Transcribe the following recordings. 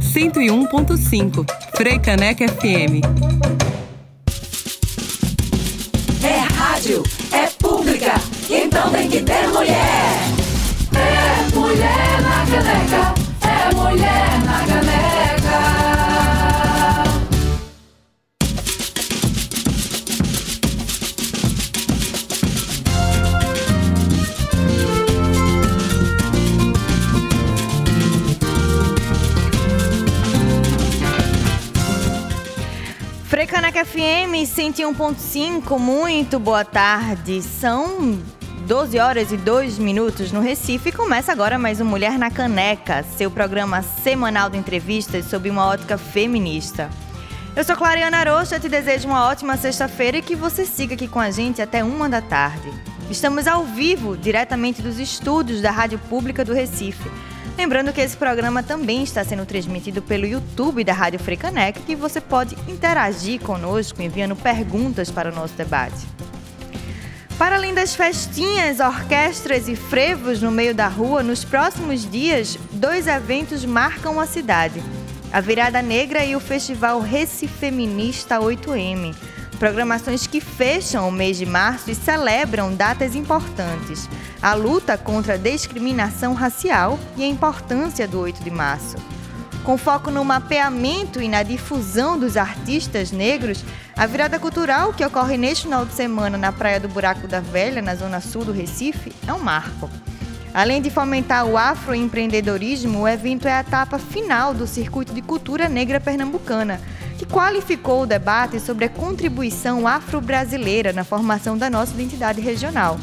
101.5 Freicaneca FM. É rádio, é pública, então tem que ter mulher. É mulher na caneca, é mulher Frecaneca FM 101.5, muito boa tarde. São 12 horas e 2 minutos no Recife começa agora mais um Mulher na Caneca, seu programa semanal de entrevistas sob uma ótica feminista. Eu sou Clariana Arocha, te desejo uma ótima sexta-feira e que você siga aqui com a gente até uma da tarde. Estamos ao vivo, diretamente dos estúdios da Rádio Pública do Recife Lembrando que esse programa também está sendo transmitido pelo YouTube da Rádio Frecanec, que você pode interagir conosco enviando perguntas para o nosso debate. Para além das festinhas, orquestras e frevos no meio da rua, nos próximos dias, dois eventos marcam a cidade: a Virada Negra e o Festival Recifeminista 8M. Programações que fecham o mês de março e celebram datas importantes a luta contra a discriminação racial e a importância do 8 de março. Com foco no mapeamento e na difusão dos artistas negros, a virada cultural que ocorre neste final de semana na Praia do Buraco da Velha, na zona sul do Recife, é um marco. Além de fomentar o afroempreendedorismo, o evento é a etapa final do Circuito de Cultura Negra Pernambucana, que qualificou o debate sobre a contribuição afro-brasileira na formação da nossa identidade regional.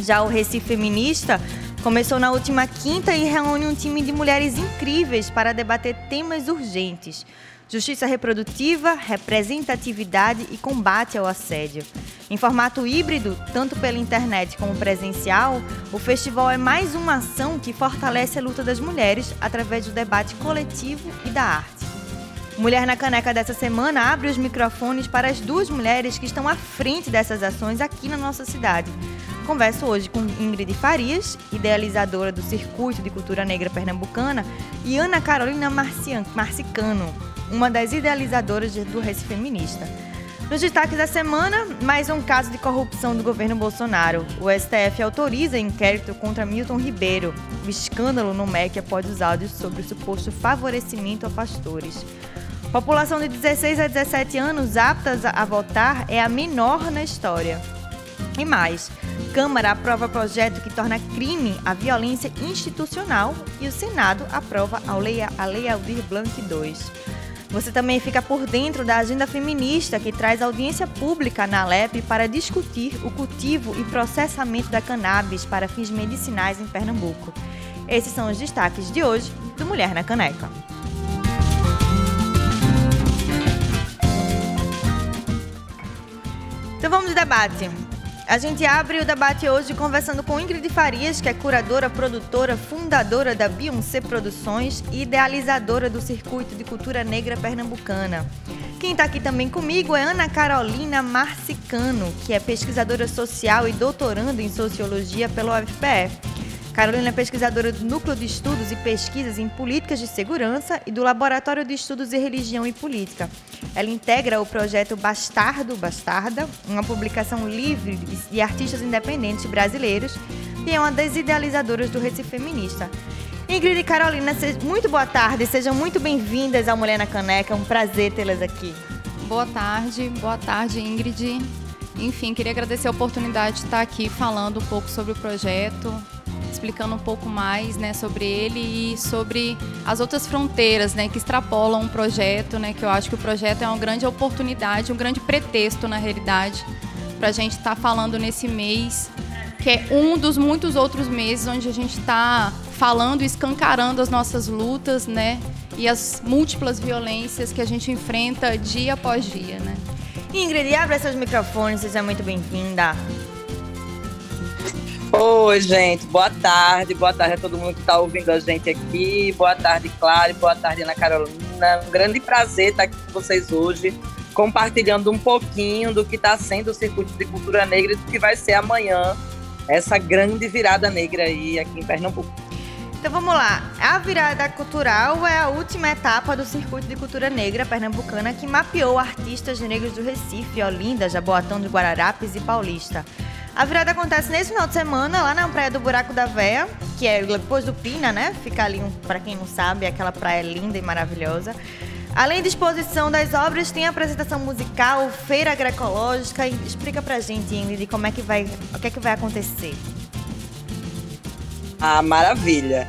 Já o Recife Feminista começou na última quinta e reúne um time de mulheres incríveis para debater temas urgentes: justiça reprodutiva, representatividade e combate ao assédio. Em formato híbrido, tanto pela internet como presencial, o festival é mais uma ação que fortalece a luta das mulheres através do debate coletivo e da arte. Mulher na Caneca dessa semana abre os microfones para as duas mulheres que estão à frente dessas ações aqui na nossa cidade. Converso hoje com Ingrid Farias, idealizadora do Circuito de Cultura Negra Pernambucana, e Ana Carolina Marcian, Marcicano, uma das idealizadoras do Recife Feminista. Nos destaques da semana, mais um caso de corrupção do governo Bolsonaro. O STF autoriza inquérito contra Milton Ribeiro. O escândalo no MEC após os áudios sobre o suposto favorecimento a pastores. População de 16 a 17 anos aptas a votar é a menor na história. E mais, Câmara aprova projeto que torna crime a violência institucional e o Senado aprova a Lei, a Lei Aldir Blanc II. Você também fica por dentro da agenda feminista que traz audiência pública na LEP para discutir o cultivo e processamento da cannabis para fins medicinais em Pernambuco. Esses são os destaques de hoje do Mulher na Caneca. Então vamos ao debate. A gente abre o debate hoje conversando com Ingrid Farias, que é curadora, produtora, fundadora da Beyoncé Produções e idealizadora do Circuito de Cultura Negra Pernambucana. Quem está aqui também comigo é Ana Carolina Marcicano, que é pesquisadora social e doutoranda em Sociologia pela UFPE. Carolina é pesquisadora do Núcleo de Estudos e Pesquisas em Políticas de Segurança e do Laboratório de Estudos em Religião e Política. Ela integra o projeto Bastardo Bastarda, uma publicação livre de artistas independentes brasileiros, e é uma das idealizadoras do Recife Feminista. Ingrid e Carolina, muito boa tarde, sejam muito bem-vindas ao Mulher na Caneca, é um prazer tê-las aqui. Boa tarde, boa tarde, Ingrid. Enfim, queria agradecer a oportunidade de estar aqui falando um pouco sobre o projeto, explicando um pouco mais né, sobre ele e sobre as outras fronteiras né, que extrapolam o projeto, né, que eu acho que o projeto é uma grande oportunidade, um grande pretexto, na realidade, para a gente estar tá falando nesse mês, que é um dos muitos outros meses onde a gente está falando escancarando as nossas lutas né, e as múltiplas violências que a gente enfrenta dia após dia. Né. Ingrid, abre seus microfones, seja muito bem-vinda. Oi, gente, boa tarde, boa tarde a todo mundo que está ouvindo a gente aqui. Boa tarde, Clara, boa tarde, Ana Carolina. Um grande prazer estar aqui com vocês hoje, compartilhando um pouquinho do que está sendo o Circuito de Cultura Negra e do que vai ser amanhã, essa grande virada negra aí aqui em Pernambuco. Então vamos lá. A virada cultural é a última etapa do Circuito de Cultura Negra Pernambucana que mapeou artistas negros do Recife, Olinda, Jaboatão de Guararapes e Paulista. A virada acontece nesse final de semana lá na Praia do Buraco da Véia, que é depois do Pina, né? Fica ali, para quem não sabe, aquela praia linda e maravilhosa. Além da exposição das obras, tem apresentação musical, feira agroecológica. Explica pra gente, Ingrid, como é que vai, o que é que vai acontecer. Ah, maravilha.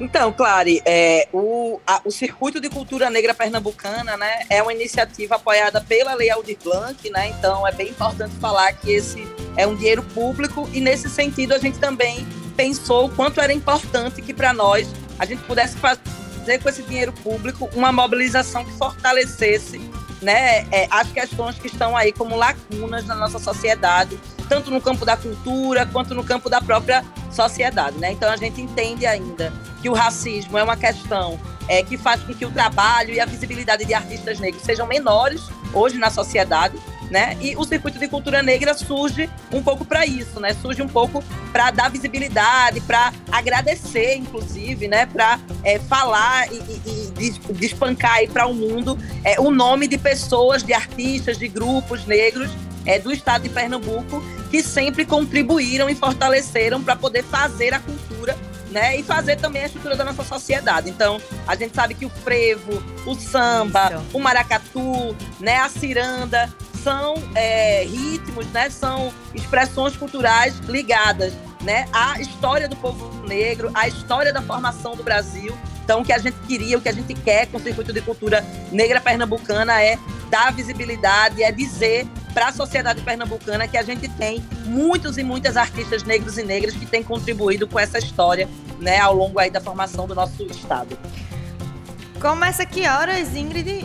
Então, Clary, é, o, a, o Circuito de Cultura Negra Pernambucana né, é uma iniciativa apoiada pela Lei Aldir Blanc, né, então é bem importante falar que esse é um dinheiro público e, nesse sentido, a gente também pensou o quanto era importante que, para nós, a gente pudesse fazer com esse dinheiro público uma mobilização que fortalecesse né, é, as questões que estão aí como lacunas na nossa sociedade, tanto no campo da cultura quanto no campo da própria sociedade. Né? Então a gente entende ainda que o racismo é uma questão é, que faz com que o trabalho e a visibilidade de artistas negros sejam menores hoje na sociedade. Né? E o circuito de cultura negra surge um pouco para isso, né? Surge um pouco para dar visibilidade, para agradecer, inclusive, né? Para é, falar e, e, e despancar aí para o mundo é, o nome de pessoas, de artistas, de grupos negros é, do estado de Pernambuco que sempre contribuíram e fortaleceram para poder fazer a cultura né? E fazer também a estrutura da nossa sociedade. Então, a gente sabe que o frevo, o samba, Isso. o maracatu, né? A ciranda são é, ritmos, né? São expressões culturais ligadas, né? À história do povo negro, à história da formação do Brasil. Então, o que a gente queria, o que a gente quer com o Circuito de Cultura Negra Pernambucana é dar visibilidade, é dizer para a sociedade pernambucana que a gente tem muitos e muitas artistas negros e negras que têm contribuído com essa história, né, ao longo aí da formação do nosso estado. Começa que horas, Ingrid?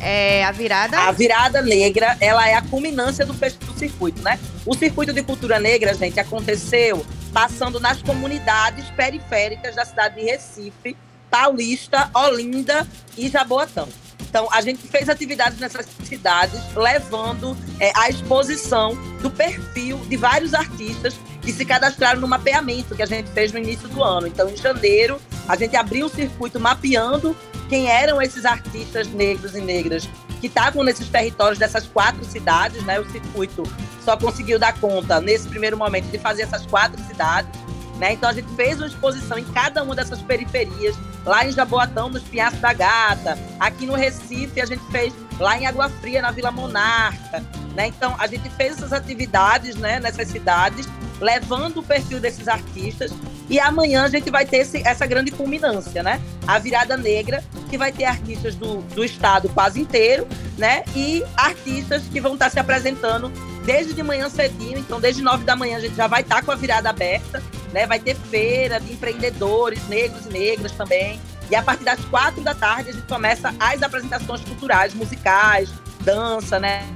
É a virada? A virada negra, ela é a culminância do, do circuito, né? O circuito de cultura negra, gente, aconteceu passando nas comunidades periféricas da cidade de Recife, Paulista, Olinda e Jaboatão. Então, a gente fez atividades nessas cidades, levando é, a exposição do perfil de vários artistas que se cadastraram no mapeamento que a gente fez no início do ano. Então, em janeiro, a gente abriu o circuito mapeando quem eram esses artistas negros e negras que estavam nesses territórios dessas quatro cidades, né? O circuito só conseguiu dar conta, nesse primeiro momento, de fazer essas quatro cidades. Né? Então a gente fez uma exposição em cada uma dessas periferias, lá em Jaboatão, nos Pinhaços da Gata, aqui no Recife a gente fez lá em Água Fria, na Vila Monarca. Né? Então a gente fez essas atividades né, nessas cidades, levando o perfil desses artistas. E amanhã a gente vai ter esse, essa grande culminância, né? A virada negra, que vai ter artistas do, do estado quase inteiro, né? E artistas que vão estar se apresentando desde de manhã cedinho, então desde nove da manhã a gente já vai estar com a virada aberta, né? Vai ter feira de empreendedores negros e negras também. E a partir das quatro da tarde a gente começa as apresentações culturais, musicais, dança, né?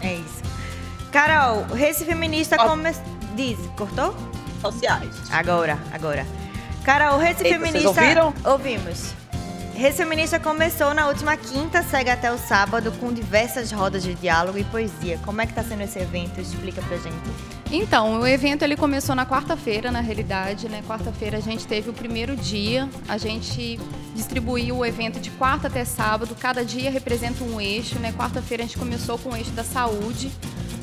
É isso. Carol, o Recife Feminista começou. Diz, cortou? Sociais. Agora, agora. Carol, o Recife Feminista. Vocês ouviram? Ouvimos. Rede Feminista começou na última quinta, segue até o sábado com diversas rodas de diálogo e poesia. Como é que está sendo esse evento? Explica pra gente. Então, o evento ele começou na quarta-feira, na realidade, né? Quarta-feira a gente teve o primeiro dia, a gente distribuiu o evento de quarta até sábado, cada dia representa um eixo, né? Quarta-feira a gente começou com o eixo da saúde,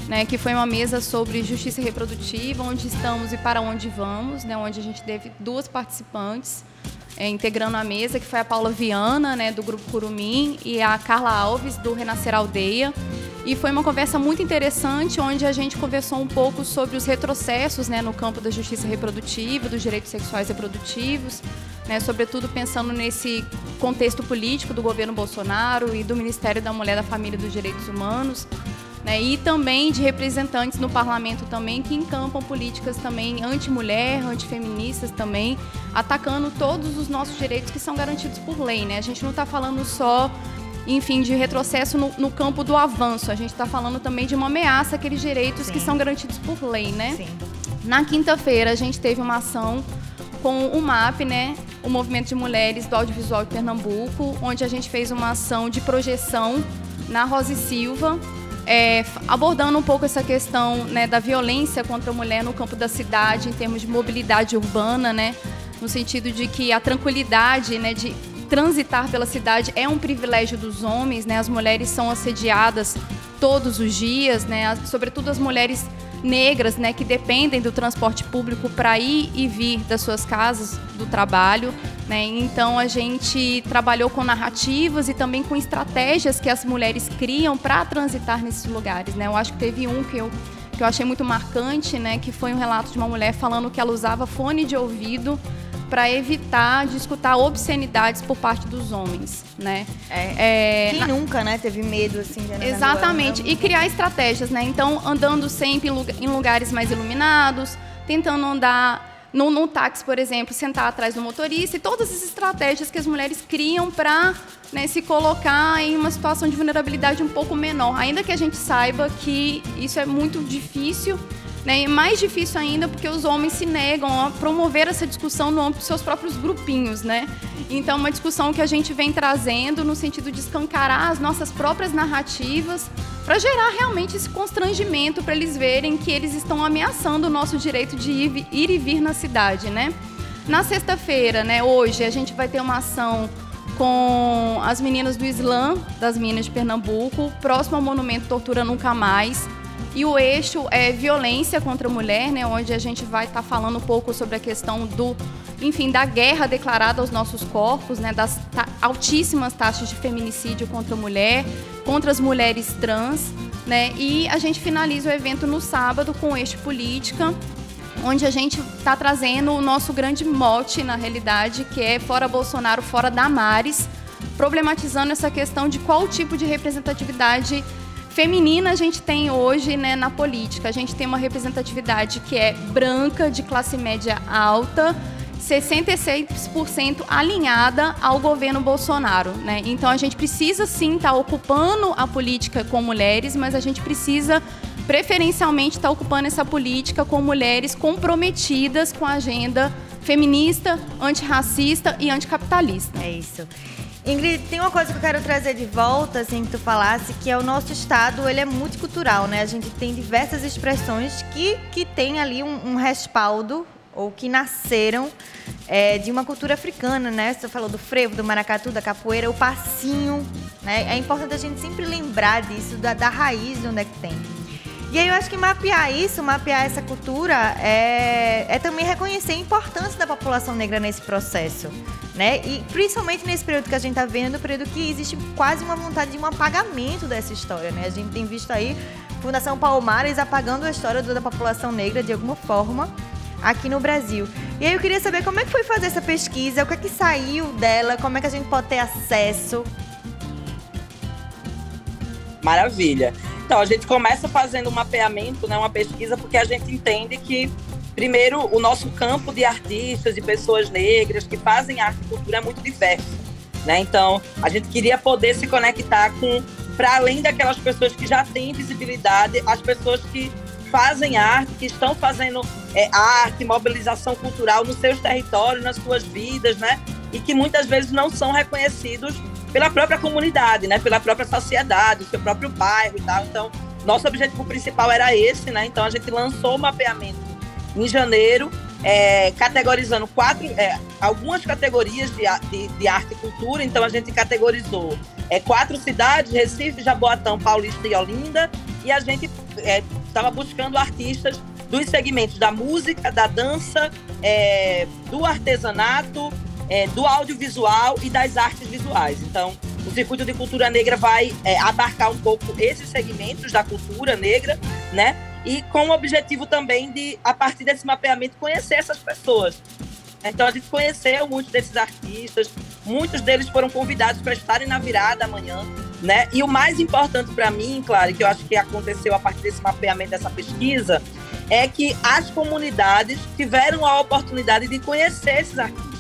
né, que foi uma mesa sobre justiça reprodutiva, onde estamos e para onde vamos, né, onde a gente teve duas participantes é, integrando a mesa, que foi a Paula Viana, né, do Grupo Curumim, e a Carla Alves, do Renascer Aldeia. E foi uma conversa muito interessante, onde a gente conversou um pouco sobre os retrocessos né, no campo da justiça reprodutiva, dos direitos sexuais reprodutivos, né, sobretudo pensando nesse contexto político do governo Bolsonaro e do Ministério da Mulher, da Família e dos Direitos Humanos, né, e também de representantes no parlamento também que encampam políticas também anti-mulher, antifeministas também, atacando todos os nossos direitos que são garantidos por lei. Né? A gente não está falando só enfim, de retrocesso no, no, campo do avanço. A gente está falando também de uma ameaça àqueles direitos Sim. que são garantidos por lei, né? Sim. Na quinta-feira, a gente teve uma ação com o MAP, né? O Movimento de Mulheres do Audiovisual de Pernambuco, onde a gente fez uma ação de projeção na Rose Silva, é, abordando um pouco essa questão né, da violência contra a mulher no campo da cidade, em termos de mobilidade urbana, né? no sentido de que a tranquilidade, né, de transitar pela cidade é um privilégio dos homens, né? As mulheres são assediadas todos os dias, né? Sobretudo as mulheres negras, né, que dependem do transporte público para ir e vir das suas casas, do trabalho, né? Então a gente trabalhou com narrativas e também com estratégias que as mulheres criam para transitar nesses lugares, né? Eu acho que teve um que eu que eu achei muito marcante, né, que foi um relato de uma mulher falando que ela usava fone de ouvido para evitar de escutar obscenidades por parte dos homens, né? É, é Quem na... nunca, né, teve medo assim de Exatamente. E criar estratégias, né? Então, andando sempre em lugares mais iluminados, tentando andar no, no táxi, por exemplo, sentar atrás do motorista e todas as estratégias que as mulheres criam para né, se colocar em uma situação de vulnerabilidade um pouco menor. Ainda que a gente saiba que isso é muito difícil, né, e mais difícil ainda porque os homens se negam a promover essa discussão no âmbito dos seus próprios grupinhos, né? Então, uma discussão que a gente vem trazendo no sentido de escancarar as nossas próprias narrativas para gerar realmente esse constrangimento para eles verem que eles estão ameaçando o nosso direito de ir, ir e vir na cidade, né? Na sexta-feira, né, hoje, a gente vai ter uma ação com as meninas do Islã, das Minas de Pernambuco, próximo ao Monumento Tortura Nunca Mais. E o eixo é violência contra a mulher, né, onde a gente vai estar tá falando um pouco sobre a questão do, enfim, da guerra declarada aos nossos corpos, né, das ta altíssimas taxas de feminicídio contra a mulher, contra as mulheres trans, né? E a gente finaliza o evento no sábado com o eixo política, onde a gente está trazendo o nosso grande mote, na realidade, que é fora Bolsonaro, fora Damares, problematizando essa questão de qual tipo de representatividade feminina a gente tem hoje né, na política. A gente tem uma representatividade que é branca, de classe média alta, 66% alinhada ao governo Bolsonaro. Né? Então a gente precisa sim estar tá ocupando a política com mulheres, mas a gente precisa preferencialmente estar tá ocupando essa política com mulheres comprometidas com a agenda feminista, antirracista e anticapitalista. É isso. Ingrid, tem uma coisa que eu quero trazer de volta, assim, que tu falasse, que é o nosso estado, ele é multicultural, né? A gente tem diversas expressões que, que tem ali um, um respaldo ou que nasceram é, de uma cultura africana, né? Você falou do frevo, do maracatu, da capoeira, o passinho, né? É importante a gente sempre lembrar disso, da, da raiz de onde é que tem. E aí eu acho que mapear isso, mapear essa cultura, é, é também reconhecer a importância da população negra nesse processo, né? E principalmente nesse período que a gente está vendo, período que existe quase uma vontade de um apagamento dessa história, né? A gente tem visto aí Fundação Palmares apagando a história da população negra de alguma forma aqui no Brasil. E aí eu queria saber como é que foi fazer essa pesquisa, o que é que saiu dela, como é que a gente pode ter acesso. Maravilha. Então, a gente começa fazendo um mapeamento, né, uma pesquisa, porque a gente entende que, primeiro, o nosso campo de artistas, de pessoas negras que fazem arte e cultura é muito diverso. Né? Então, a gente queria poder se conectar com, para além daquelas pessoas que já têm visibilidade, as pessoas que fazem arte, que estão fazendo é, arte, mobilização cultural nos seus territórios, nas suas vidas, né? E que muitas vezes não são reconhecidos pela própria comunidade, né? Pela própria sociedade, seu próprio bairro e tal. Então, nosso objetivo principal era esse, né? Então, a gente lançou o mapeamento em janeiro, é, categorizando quatro, é, algumas categorias de, de, de, arte e cultura. Então, a gente categorizou é, quatro cidades: Recife, Jaboatão, Paulista e Olinda. E a gente estava é, buscando artistas dos segmentos da música, da dança, é, do artesanato, é, do audiovisual e das artes visuais. Então, o Circuito de Cultura Negra vai é, abarcar um pouco esses segmentos da cultura negra, né? E com o objetivo também de, a partir desse mapeamento, conhecer essas pessoas. Então, a gente conheceu muitos desses artistas, muitos deles foram convidados para estarem na virada amanhã, né? E o mais importante para mim, claro, que eu acho que aconteceu a partir desse mapeamento, dessa pesquisa, é que as comunidades tiveram a oportunidade de conhecer esses artistas.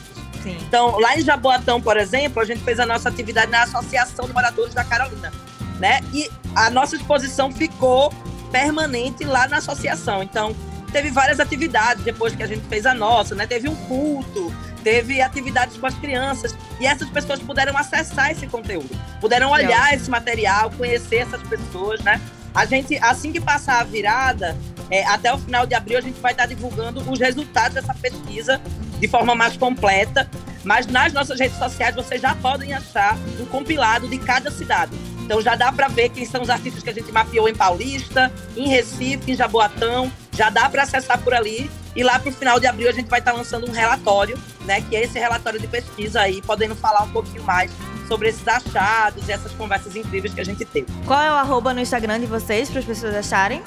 Sim. Então, lá em Jaboatão, por exemplo, a gente fez a nossa atividade na Associação de Moradores da Carolina, né? E a nossa exposição ficou permanente lá na associação. Então, teve várias atividades depois que a gente fez a nossa, né? Teve um culto, teve atividades com as crianças e essas pessoas puderam acessar esse conteúdo, puderam olhar esse material, conhecer essas pessoas, né? A gente, assim que passar a virada, é, até o final de abril a gente vai estar divulgando os resultados dessa pesquisa de forma mais completa. Mas nas nossas redes sociais vocês já podem achar um compilado de cada cidade. Então já dá para ver quem são os artistas que a gente mapeou em Paulista, em Recife, em Jaboatão. Já dá para acessar por ali. E lá para o final de abril a gente vai estar tá lançando um relatório, né? Que é esse relatório de pesquisa aí, podendo falar um pouquinho mais sobre esses achados e essas conversas incríveis que a gente teve. Qual é o arroba no Instagram de vocês para as pessoas acharem?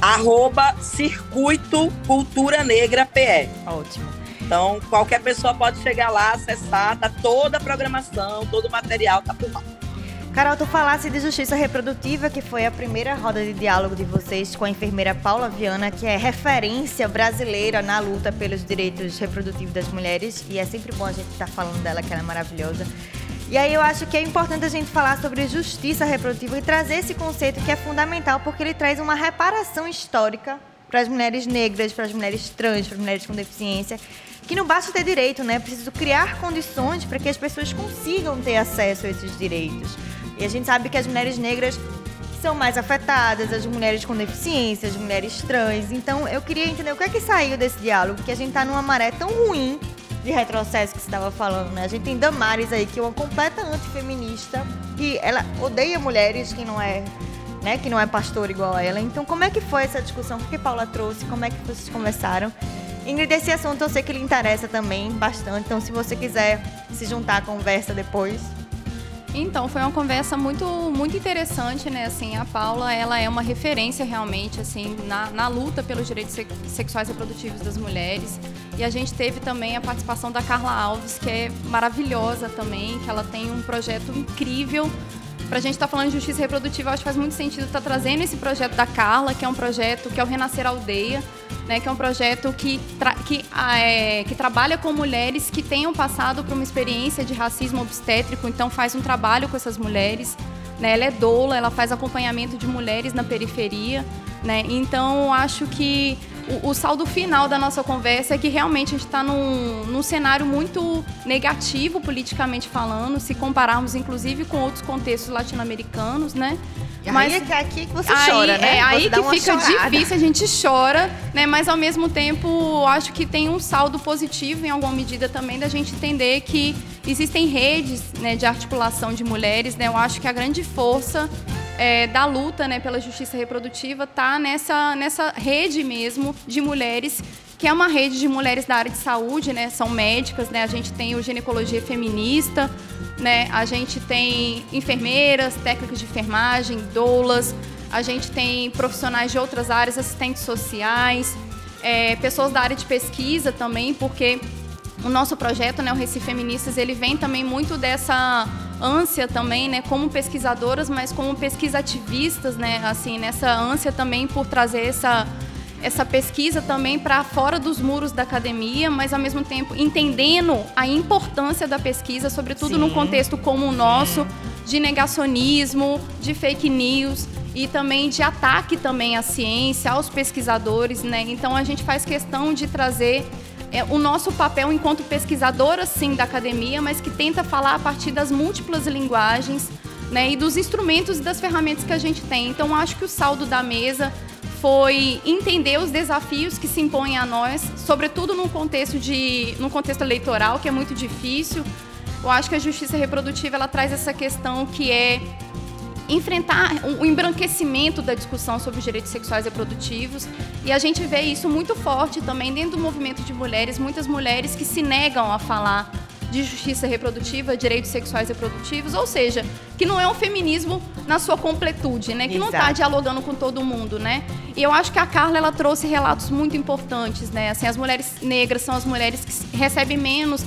Arroba Circuito Cultura Negra PE. Ótimo. Então, qualquer pessoa pode chegar lá, acessar, tá toda a programação, todo o material tá por lá. Carol, tu falasse de justiça reprodutiva, que foi a primeira roda de diálogo de vocês com a enfermeira Paula Viana, que é referência brasileira na luta pelos direitos reprodutivos das mulheres. E é sempre bom a gente estar tá falando dela, que ela é maravilhosa. E aí eu acho que é importante a gente falar sobre justiça reprodutiva e trazer esse conceito que é fundamental, porque ele traz uma reparação histórica para as mulheres negras, para as mulheres trans, para as mulheres com deficiência, que não basta ter direito, né? É preciso criar condições para que as pessoas consigam ter acesso a esses direitos. E a gente sabe que as mulheres negras são mais afetadas, as mulheres com deficiência, as mulheres trans. Então, eu queria entender o que é que saiu desse diálogo, porque a gente está numa maré tão ruim de retrocesso que você estava falando, né? A gente tem Damares aí, que é uma completa antifeminista, que ela odeia mulheres que não é, né, que não é pastor igual a ela. Então, como é que foi essa discussão? O que Paula trouxe? Como é que vocês conversaram? Ingrid, esse assunto eu sei que lhe interessa também bastante, então se você quiser se juntar à conversa depois, então, foi uma conversa muito, muito interessante, né? Assim, a Paula, ela é uma referência realmente, assim, na, na luta pelos direitos sexuais e reprodutivos das mulheres. E a gente teve também a participação da Carla Alves, que é maravilhosa também, que ela tem um projeto incrível. Para a gente estar tá falando de justiça reprodutiva, acho que faz muito sentido estar tá trazendo esse projeto da Carla, que é um projeto que é o Renascer Aldeia, né, que é um projeto que, que, ah, é, que trabalha com mulheres que tenham passado por uma experiência de racismo obstétrico, então faz um trabalho com essas mulheres. Né, ela é doula, ela faz acompanhamento de mulheres na periferia. Né, então, acho que o, o, saldo final da nossa conversa é que realmente a gente está num, num cenário muito negativo politicamente falando, se compararmos inclusive com outros contextos latino-americanos, né? Mas aí é aqui que você aí, chora, né? É aí que fica chorada. difícil, a gente chora, né? Mas ao mesmo tempo, acho que tem um saldo positivo em alguma medida também da gente entender que existem redes né, de articulação de mulheres, né? Eu acho que a grande força é, da luta né, pela justiça reprodutiva está nessa, nessa rede mesmo de mulheres que é uma rede de mulheres da área de saúde, né? São médicas, né? A gente tem o ginecologia feminista, né? A gente tem enfermeiras, técnicos de enfermagem, doulas, a gente tem profissionais de outras áreas, assistentes sociais, é, pessoas da área de pesquisa também, porque o nosso projeto, né, o Recife Feministas, ele vem também muito dessa ânsia também, né, como pesquisadoras, mas como pesquisativistas, né, assim, nessa ânsia também por trazer essa essa pesquisa também para fora dos muros da academia, mas ao mesmo tempo entendendo a importância da pesquisa, sobretudo Sim. num contexto como o nosso, de negacionismo, de fake news e também de ataque também à ciência, aos pesquisadores, né? Então a gente faz questão de trazer é, o nosso papel enquanto pesquisadora, sim, da academia, mas que tenta falar a partir das múltiplas linguagens né, e dos instrumentos e das ferramentas que a gente tem. Então, acho que o saldo da mesa foi entender os desafios que se impõem a nós, sobretudo num contexto de, num contexto eleitoral que é muito difícil. Eu acho que a justiça reprodutiva ela traz essa questão que é enfrentar o embranquecimento da discussão sobre os direitos sexuais e reprodutivos. E a gente vê isso muito forte também dentro do movimento de mulheres, muitas mulheres que se negam a falar de justiça reprodutiva, direitos sexuais e reprodutivos, ou seja, que não é um feminismo na sua completude, né? Que Exato. não está dialogando com todo mundo, né? E eu acho que a Carla ela trouxe relatos muito importantes, né? Assim, as mulheres negras são as mulheres que recebem menos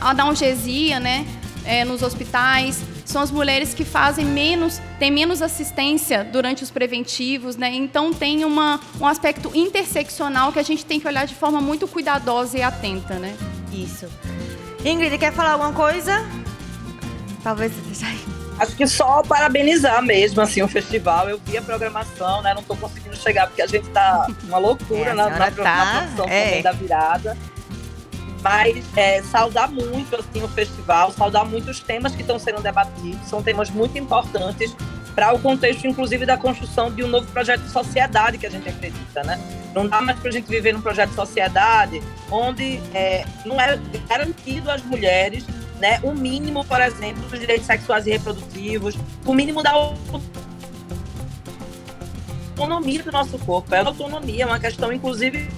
analgesia, né? É, nos hospitais, são as mulheres que fazem menos, têm menos assistência durante os preventivos, né? Então tem uma, um aspecto interseccional que a gente tem que olhar de forma muito cuidadosa e atenta, né? Isso. Ingrid, quer falar alguma coisa? Talvez aí. Acho que só parabenizar mesmo, assim, o festival. Eu vi a programação, né? Não estou conseguindo chegar porque a gente tá uma loucura é, na, na, tá, programação é. também da virada. Mas é, saudar muito, assim, o festival, saudar muito os temas que estão sendo debatidos. São temas muito importantes para o contexto, inclusive, da construção de um novo projeto de sociedade que a gente acredita, né? Não dá mais para a gente viver num projeto de sociedade onde é, não é garantido às mulheres né, o mínimo, por exemplo, dos direitos sexuais e reprodutivos, o mínimo da autonomia do nosso corpo. É autonomia, é uma questão, inclusive,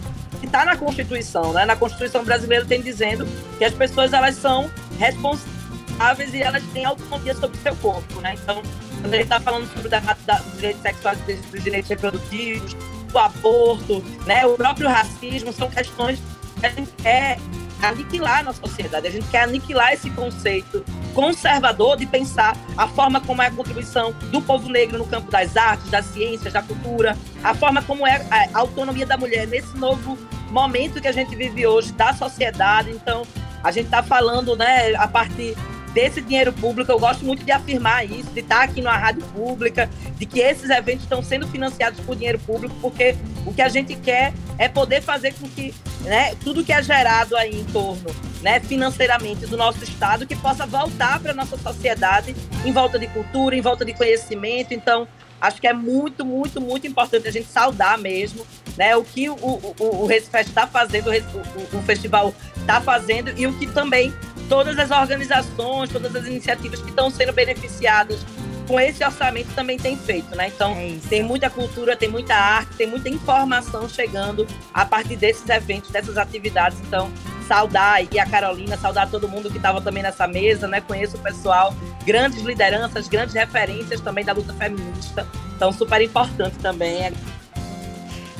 que está na Constituição, né? Na Constituição brasileira tem dizendo que as pessoas elas são responsáveis e elas têm autonomia sobre o seu corpo, né? Então, quando ele está falando sobre da, da, dos direitos sexuais, dos direitos reprodutivos, o aborto, né? O próprio racismo são questões que a gente quer aniquilar na sociedade. A gente quer aniquilar esse conceito conservador de pensar a forma como é a contribuição do povo negro no campo das artes, das ciências, da cultura, a forma como é a autonomia da mulher nesse novo momento que a gente vive hoje da sociedade. Então, a gente está falando, né, a partir desse dinheiro público. Eu gosto muito de afirmar isso, de estar aqui na rádio pública, de que esses eventos estão sendo financiados por dinheiro público, porque o que a gente quer é poder fazer com que né, tudo que é gerado aí em torno, né, financeiramente do nosso estado, que possa voltar para a nossa sociedade em volta de cultura, em volta de conhecimento. Então, acho que é muito, muito, muito importante a gente saudar mesmo né, o que o, o, o Recifest está fazendo, o, o, o festival está fazendo e o que também todas as organizações, todas as iniciativas que estão sendo beneficiadas com esse orçamento também tem feito, né? Então, é tem muita cultura, tem muita arte, tem muita informação chegando a partir desses eventos, dessas atividades. Então, saudar e a Carolina, saudar todo mundo que estava também nessa mesa, né? Conheço o pessoal, grandes lideranças, grandes referências também da luta feminista. Então, super importante também.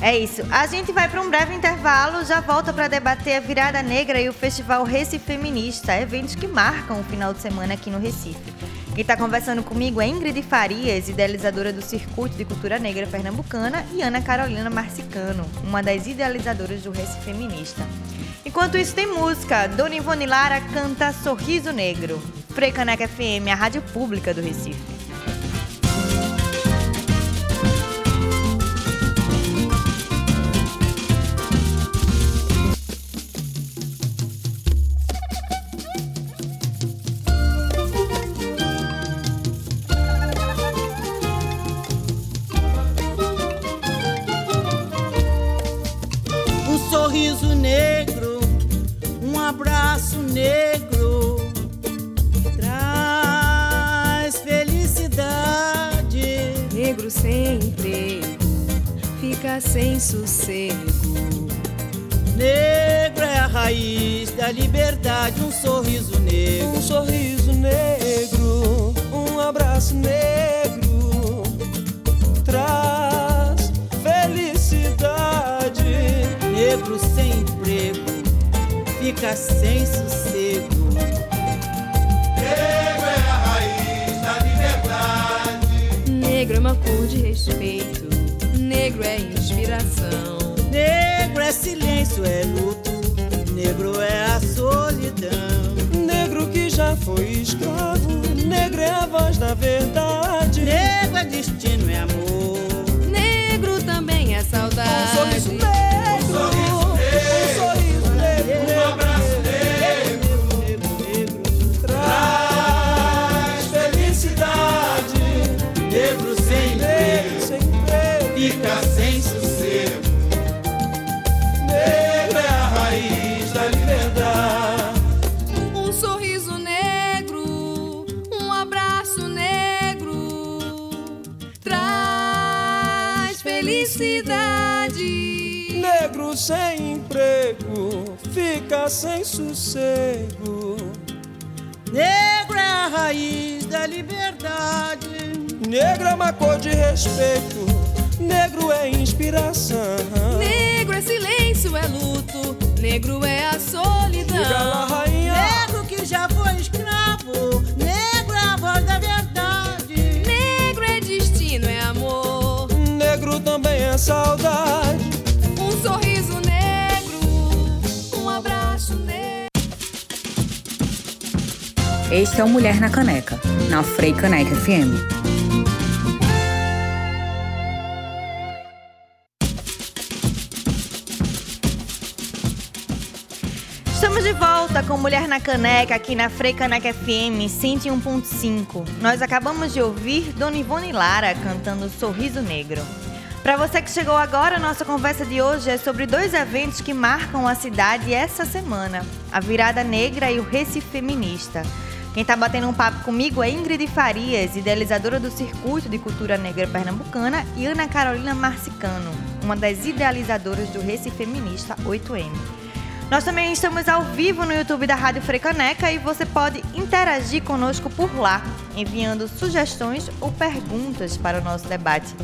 É isso. A gente vai para um breve intervalo, já volta para debater a Virada Negra e o Festival Recife Feminista, eventos que marcam o final de semana aqui no Recife. Quem está conversando comigo é Ingrid Farias, idealizadora do Circuito de Cultura Negra Pernambucana, e Ana Carolina Marcicano, uma das idealizadoras do Recife Feminista. Enquanto isso, tem música. Dona Ivone Lara canta Sorriso Negro. Frecaneca FM, a rádio pública do Recife. Sem emprego, fica sem sossego. Negro é a raiz da liberdade. Negro é uma cor de respeito Negro é inspiração. Negro é silêncio, é luto. Negro é a solidão. Lá, rainha. Negro que já foi escravo. Negro é a voz da verdade. Negro é destino, é amor. Negro também é saudade. Este é o Mulher na Caneca, na Frei Caneca FM. volta com Mulher na Caneca aqui na Frei Caneca FM 101.5. Nós acabamos de ouvir Dona Ivone Lara cantando Sorriso Negro. Para você que chegou agora, nossa conversa de hoje é sobre dois eventos que marcam a cidade essa semana: a Virada Negra e o Recife Feminista. Quem está batendo um papo comigo é Ingrid Farias, idealizadora do Circuito de Cultura Negra Pernambucana, e Ana Carolina Marcicano, uma das idealizadoras do Recife Feminista 8M. Nós também estamos ao vivo no YouTube da Rádio Frecaneca e você pode interagir conosco por lá, enviando sugestões ou perguntas para o nosso debate.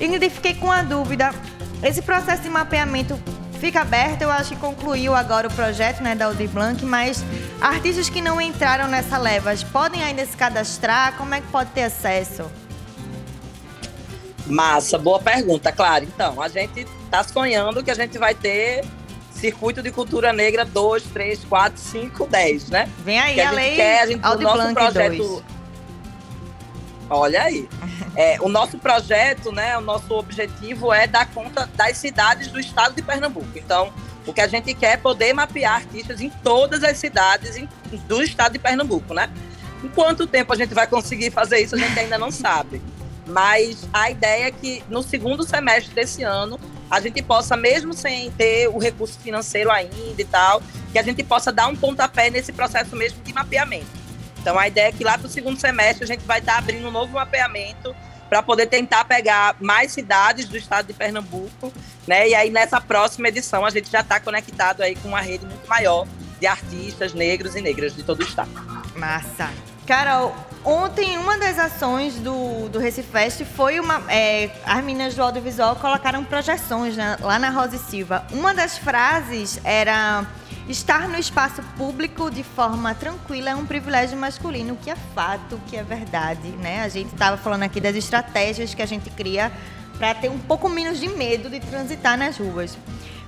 Ingrid, fiquei com a dúvida. Esse processo de mapeamento fica aberto, eu acho que concluiu agora o projeto né, da Audi Blanc, mas artistas que não entraram nessa leva, podem ainda se cadastrar? Como é que pode ter acesso? Massa, boa pergunta, claro. Então, a gente está sonhando que a gente vai ter Circuito de Cultura Negra 2, 3, 4, 5, 10, né? Vem aí que a, a gente lei quer, a gente, o Aldi nosso Blanc projeto. 2. Olha aí. É, o nosso projeto, né, o nosso objetivo é dar conta das cidades do estado de Pernambuco. Então, o que a gente quer é poder mapear artistas em todas as cidades do estado de Pernambuco, né? Em quanto tempo a gente vai conseguir fazer isso, a gente ainda não sabe. Mas a ideia é que no segundo semestre desse ano a gente possa, mesmo sem ter o recurso financeiro ainda e tal, que a gente possa dar um pontapé nesse processo mesmo de mapeamento. Então a ideia é que lá para o segundo semestre a gente vai estar abrindo um novo mapeamento para poder tentar pegar mais cidades do estado de Pernambuco, né? E aí nessa próxima edição a gente já está conectado aí com uma rede muito maior de artistas negros e negras de todo o estado. Massa. Carol, ontem uma das ações do, do Recifest foi uma. é, as meninas do audiovisual colocaram projeções né, lá na Rosa e Silva. Uma das frases era. Estar no espaço público de forma tranquila é um privilégio masculino, que é fato, que é verdade, né? A gente estava falando aqui das estratégias que a gente cria para ter um pouco menos de medo de transitar nas ruas.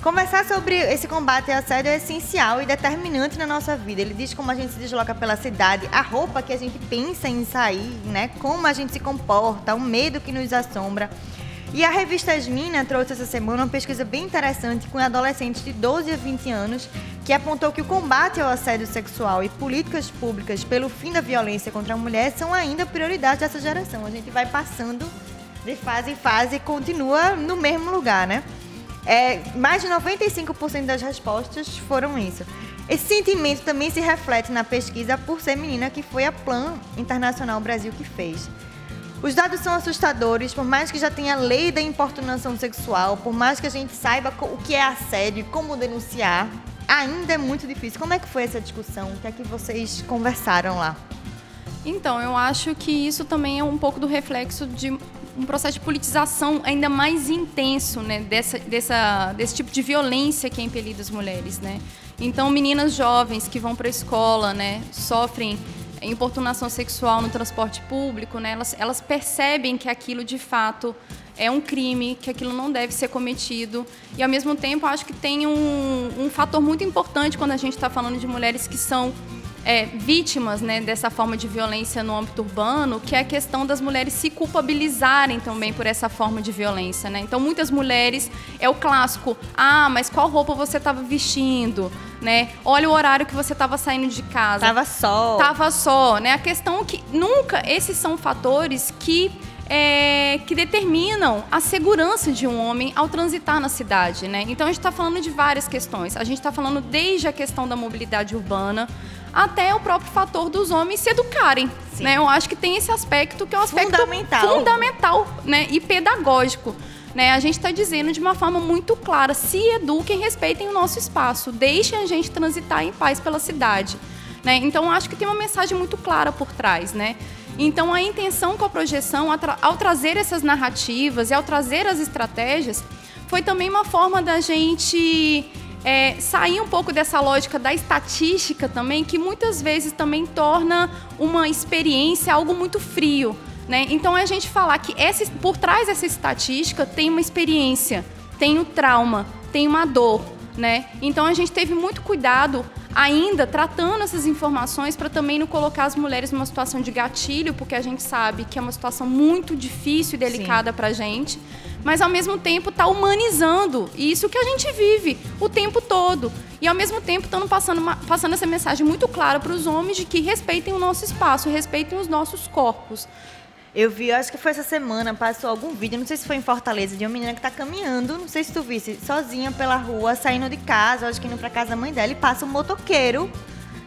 Conversar sobre esse combate ao assédio é essencial e determinante na nossa vida. Ele diz como a gente se desloca pela cidade, a roupa que a gente pensa em sair, né? Como a gente se comporta, o medo que nos assombra. E a revista Asmina trouxe essa semana uma pesquisa bem interessante com adolescentes de 12 a 20 anos, que apontou que o combate ao assédio sexual e políticas públicas pelo fim da violência contra a mulher são ainda prioridades dessa geração. A gente vai passando de fase em fase e continua no mesmo lugar, né? É, mais de 95% das respostas foram isso. Esse sentimento também se reflete na pesquisa Por Ser Menina, que foi a Plan Internacional Brasil que fez. Os dados são assustadores, por mais que já tenha a lei da importunação sexual, por mais que a gente saiba o que é assédio como denunciar, ainda é muito difícil. Como é que foi essa discussão? O que é que vocês conversaram lá? Então, eu acho que isso também é um pouco do reflexo de um processo de politização ainda mais intenso, né, dessa, dessa, desse tipo de violência que é impelida às mulheres, né. Então, meninas jovens que vão para a escola, né, sofrem importunação sexual no transporte público, né, elas, elas percebem que aquilo de fato é um crime, que aquilo não deve ser cometido. E, ao mesmo tempo, acho que tem um, um fator muito importante quando a gente está falando de mulheres que são é, vítimas né, dessa forma de violência no âmbito urbano, que é a questão das mulheres se culpabilizarem também por essa forma de violência. Né? Então, muitas mulheres, é o clássico, ah, mas qual roupa você estava vestindo? Né? Olha o horário que você estava saindo de casa. Tava só. Tava só, né? A questão é que nunca esses são fatores que é, que determinam a segurança de um homem ao transitar na cidade, né? Então a gente está falando de várias questões. A gente está falando desde a questão da mobilidade urbana até o próprio fator dos homens se educarem, né? Eu acho que tem esse aspecto que é um aspecto Fundamental. fundamental, né? E pedagógico. Né, a gente está dizendo de uma forma muito clara: se eduquem, respeitem o nosso espaço, deixem a gente transitar em paz pela cidade. Né? Então, acho que tem uma mensagem muito clara por trás. Né? Então, a intenção com a projeção, ao tra- ao trazer essas narrativas e ao trazer as estratégias, foi também uma forma da gente é, sair um pouco dessa lógica da estatística também, que muitas vezes também torna uma experiência algo muito frio. Né? Então, é a gente falar que essa, por trás dessa estatística tem uma experiência, tem o trauma, tem uma dor. Né? Então, a gente teve muito cuidado ainda tratando essas informações para também não colocar as mulheres numa situação de gatilho, porque a gente sabe que é uma situação muito difícil e delicada para a gente, mas ao mesmo tempo está humanizando isso que a gente vive o tempo todo. E ao mesmo tempo estando passando, uma, passando essa mensagem muito clara para os homens de que respeitem o nosso espaço, respeitem os nossos corpos. Eu vi, acho que foi essa semana, passou algum vídeo, não sei se foi em Fortaleza, de uma menina que tá caminhando, não sei se tu visse, sozinha pela rua, saindo de casa, acho que indo pra casa da mãe dela, e passa um motoqueiro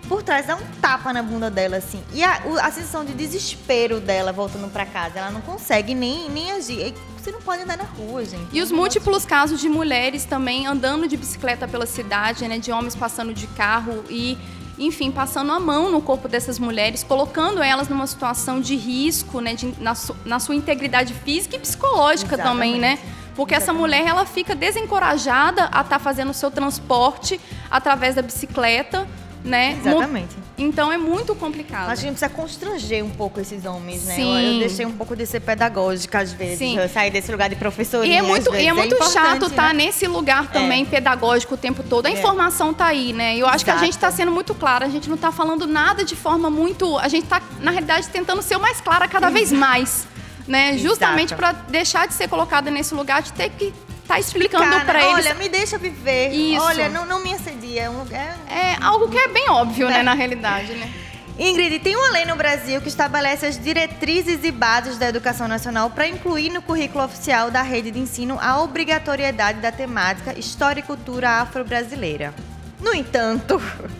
por trás, dá um tapa na bunda dela, assim. E a, a sensação de desespero dela voltando pra casa, ela não consegue nem, nem agir. Você não pode andar na rua, gente. E os múltiplos casos de mulheres também andando de bicicleta pela cidade, né, de homens passando de carro e, enfim, passando a mão no corpo dessas mulheres, colocando elas numa situação de risco, né, de- na, su- na sua integridade física e psicológica também, né? Porque essa mulher ela fica desencorajada a estar fazendo o seu transporte através da bicicleta, né? Exatamente. Então é muito complicado. Acho que a gente precisa constranger um pouco esses homens, né? Eu, Sim. eu deixei um pouco de ser pedagógica às vezes. Sim. Eu sair desse lugar de professoria. E é muito, e é vezes. muito importante, chato estar né? nesse lugar também pedagógico o tempo todo. A É. informação tá aí, né? Eu acho que a Exato. gente está sendo muito clara, a gente não está falando nada de forma muito. A gente está, na realidade, tentando ser o mais clara cada vez mais. Né? Justamente Exato. para deixar de ser colocada nesse lugar, de ter que estar explicando para eles. Olha, me deixa viver. Isso. Olha, não, não me assedia. É um lugar. É algo que é bem óbvio, né, na realidade, né? Ingrid, tem uma lei no Brasil que estabelece as diretrizes e bases da educação nacional para incluir no currículo oficial da rede de ensino a obrigatoriedade da temática História e Cultura Afro-Brasileira. No entanto,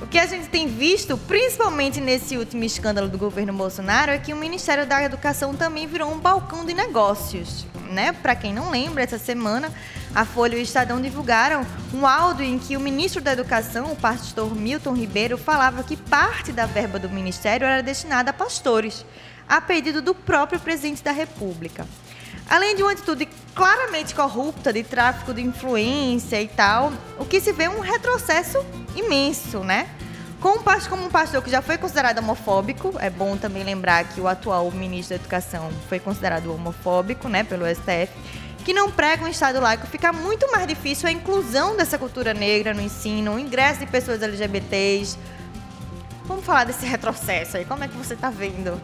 o que a gente tem visto, principalmente nesse último escândalo do governo Bolsonaro, é que o Ministério da Educação também virou um balcão de negócios. Né? Para quem não lembra, essa semana a Folha e o Estadão divulgaram um áudio em que o ministro da Educação, o pastor Milton Ribeiro, falava que parte da verba do ministério era destinada a pastores, a pedido do próprio presidente da República. Além de uma atitude claramente corrupta de tráfico de influência e tal, o que se vê é um retrocesso imenso, né? Como um pastor que já foi considerado homofóbico, é bom também lembrar que o atual ministro da Educação foi considerado homofóbico, né, pelo STF, que não prega um Estado laico, fica muito mais difícil a inclusão dessa cultura negra no ensino, o ingresso de pessoas LGBTs. Vamos falar desse retrocesso aí, como é que você está vendo?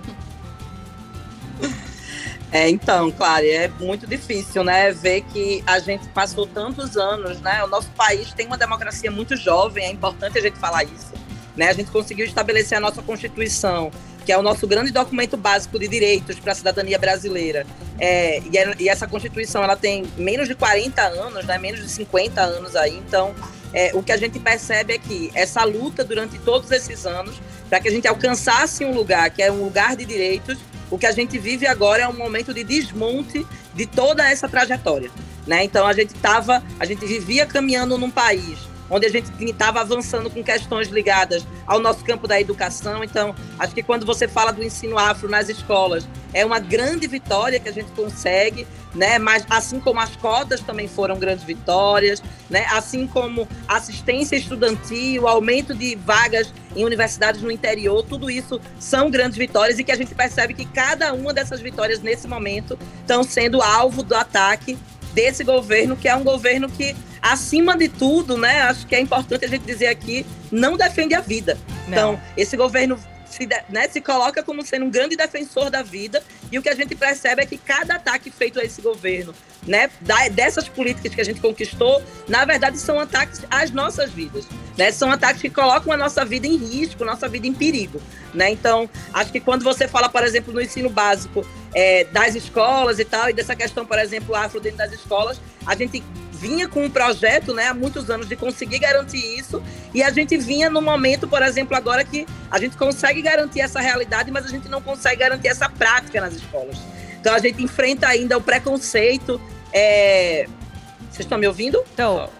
É, então, claro, é muito difícil, né, ver que a gente passou tantos anos, né, o nosso país tem uma democracia muito jovem, é importante a gente falar isso, né, a gente conseguiu estabelecer a nossa Constituição, que é o nosso grande documento básico de direitos para a cidadania brasileira, é, e, é- e essa Constituição, ela tem menos de 40 anos, né, menos de 50 anos aí, então, é, o que a gente percebe é que essa luta durante todos esses anos, para que a gente alcançasse um lugar que é um lugar de direitos, o que a gente vive agora é um momento de desmonte de toda essa trajetória, né? Então a gente tava, a gente vivia caminhando num país onde a gente estava avançando com questões ligadas ao nosso campo da educação. Então, acho que quando você fala do ensino afro nas escolas, é uma grande vitória que a gente consegue, né? Mas assim como as cotas também foram grandes vitórias, né? Assim como assistência estudantil, aumento de vagas em universidades no interior, tudo isso são grandes vitórias e que a gente percebe que cada uma dessas vitórias nesse momento estão sendo alvo do ataque desse governo, que é um governo que, acima de tudo, né, acho que é importante a gente dizer aqui, não defende a vida. Então, esse governo se, né, se coloca como sendo um grande defensor da vida, e o que a gente percebe é que cada ataque feito a esse governo, né, dessas políticas que a gente conquistou, na verdade são ataques às nossas vidas. Né? São ataques que colocam a nossa vida em risco, nossa vida em perigo. Né? Então, acho que quando você fala, por exemplo, no ensino básico é, das escolas e tal, e dessa questão, por exemplo, afro dentro das escolas, a gente vinha com um projeto né, há muitos anos de conseguir garantir isso, e a gente vinha no momento, por exemplo, agora que a gente consegue garantir essa realidade, mas a gente não consegue garantir essa prática nas escolas. Então a gente enfrenta ainda o preconceito. é, Vocês estão me ouvindo? Estou.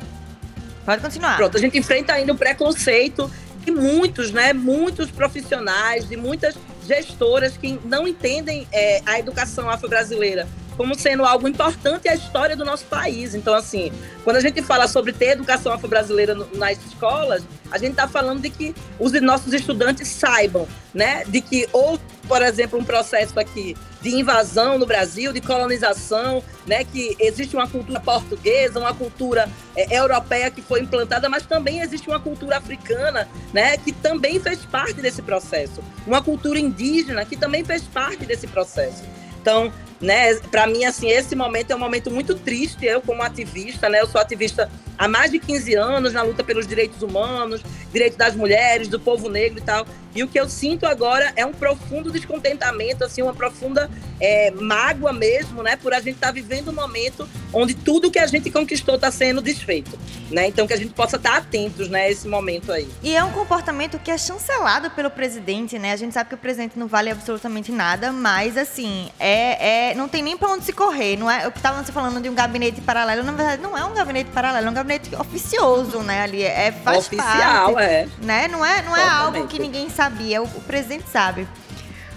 Pode continuar. Pronto, a gente enfrenta ainda o preconceito de muitos, né? Muitos profissionais, de muitas gestoras que não entendem é, a educação afro-brasileira como sendo algo importante à história do nosso país. Então, assim, quando a gente fala sobre ter educação afro-brasileira nas escolas, a gente está falando de que os nossos estudantes saibam, né, de que houve, por exemplo, um processo aqui de invasão no Brasil, de colonização, né, que existe uma cultura portuguesa, uma cultura é, europeia que foi implantada, mas também existe uma cultura africana, né, que também fez parte desse processo, uma cultura indígena que também fez parte desse processo. Então, né, para mim, assim, esse momento é um momento muito triste. Eu, como ativista, né, eu sou ativista há mais de 15 anos na luta pelos direitos humanos, direitos das mulheres, do povo negro e tal. E o que eu sinto agora é um profundo descontentamento, assim, uma profunda é, mágoa mesmo, né, por a gente estar tá vivendo um momento onde tudo que a gente conquistou está sendo desfeito, né? Então que a gente possa estar tá atentos, né, a esse momento aí. E é um comportamento que é chancelado pelo presidente, né? A gente sabe que o presidente não vale absolutamente nada, mas assim, é, é não tem nem para onde se correr, não é? Que estavam se falando de um gabinete paralelo, na verdade não é um gabinete paralelo, é um gabinete oficioso, né? Ali é faz oficial, parte, é. Né? Não é, não é algo que ninguém sabia, o, o presidente sabe.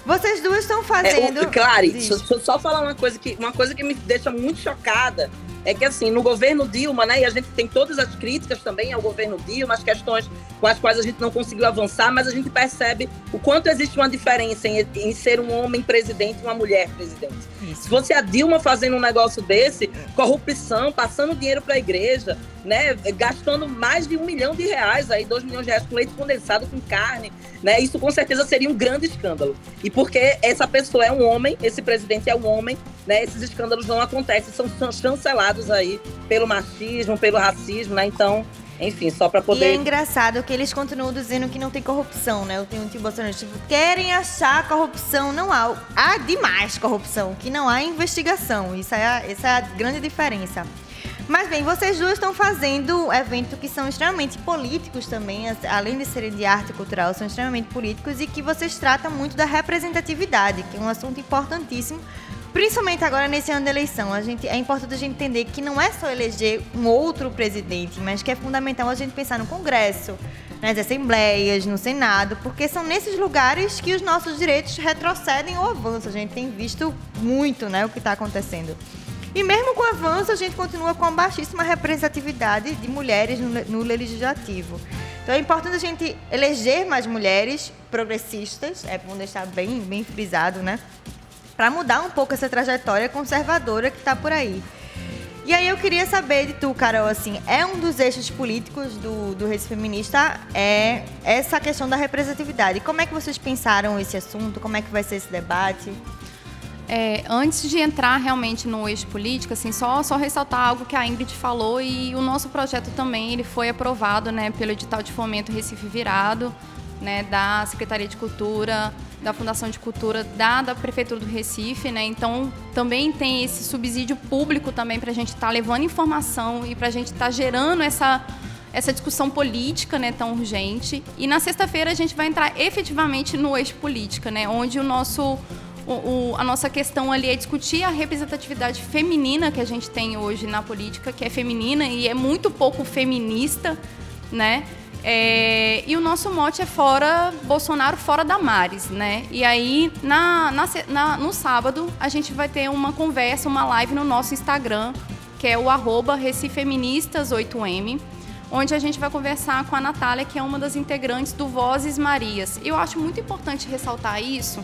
Vocês duas estão fazendo. É, o, Clary, deixa eu só falar uma coisa que uma coisa que me deixa muito chocada é que assim, no governo Dilma, né, e a gente tem todas as críticas também ao governo Dilma, as questões com as quais a gente não conseguiu avançar, mas a gente percebe o quanto existe uma diferença em, em ser um homem presidente e uma mulher presidente. Isso. Se fosse a Dilma fazendo um negócio desse, corrupção, passando dinheiro para a igreja, né, gastando mais de um milhão de reais, aí, dois milhões de reais com leite condensado, com carne, né, isso com certeza seria um grande escândalo. E porque essa pessoa é um homem, esse presidente é um homem, né, esses escândalos não acontecem, são chancelados aí pelo machismo, pelo racismo, né, então enfim, só para poder. E é engraçado que eles continuam dizendo que não tem corrupção, né? Eu tenho um tipo Bolsonaro, tipo, querem achar corrupção, não há. Há demais corrupção, que não há investigação. Isso é a, essa é a grande diferença. Mas bem, vocês duas estão fazendo eventos que são extremamente políticos também, além de serem de arte cultural, são extremamente políticos e que vocês tratam muito da representatividade, que é um assunto importantíssimo, principalmente agora nesse ano da eleição. A gente, é importante a gente entender que não é só eleger um outro presidente, mas que é fundamental a gente pensar no Congresso, nas assembleias, no Senado, porque são nesses lugares que os nossos direitos retrocedem ou avançam. A gente tem visto muito né, o que está acontecendo. E mesmo com o avanço, a gente continua com a baixíssima representatividade de mulheres no, no legislativo. Então é importante a gente eleger mais mulheres progressistas, é bom deixar bem, bem frisado, né? Para mudar um pouco essa trajetória conservadora que está por aí. E aí eu queria saber de tu, Carol, assim, é um dos eixos políticos do, do Recife Feminista é essa questão da representatividade. Como é que vocês pensaram esse assunto? Como é que vai ser esse debate? É, antes de entrar realmente no eixo político, assim, só, só ressaltar algo que a Ingrid falou e o nosso projeto também ele foi aprovado né, pelo edital de fomento Recife Virado, né, da Secretaria de Cultura, da Fundação de Cultura da, da Prefeitura do Recife, né? Então também tem esse subsídio público também para a gente estar tá levando informação e para a gente estar tá gerando essa essa discussão política, né, tão urgente. E na sexta-feira a gente vai entrar efetivamente no eixo política, né, onde o nosso o, o, a nossa questão ali é discutir a representatividade feminina que a gente tem hoje na política, que é feminina e é muito pouco feminista, né? É, e o nosso mote é fora Bolsonaro, fora Damares, né? E aí, na, na, na, no sábado, a gente vai ter uma conversa, uma live no nosso Instagram, que é o arroba Recifeministas8M, onde a gente vai conversar com a Natália, que é uma das integrantes do Vozes Marias. Eu acho muito importante ressaltar isso,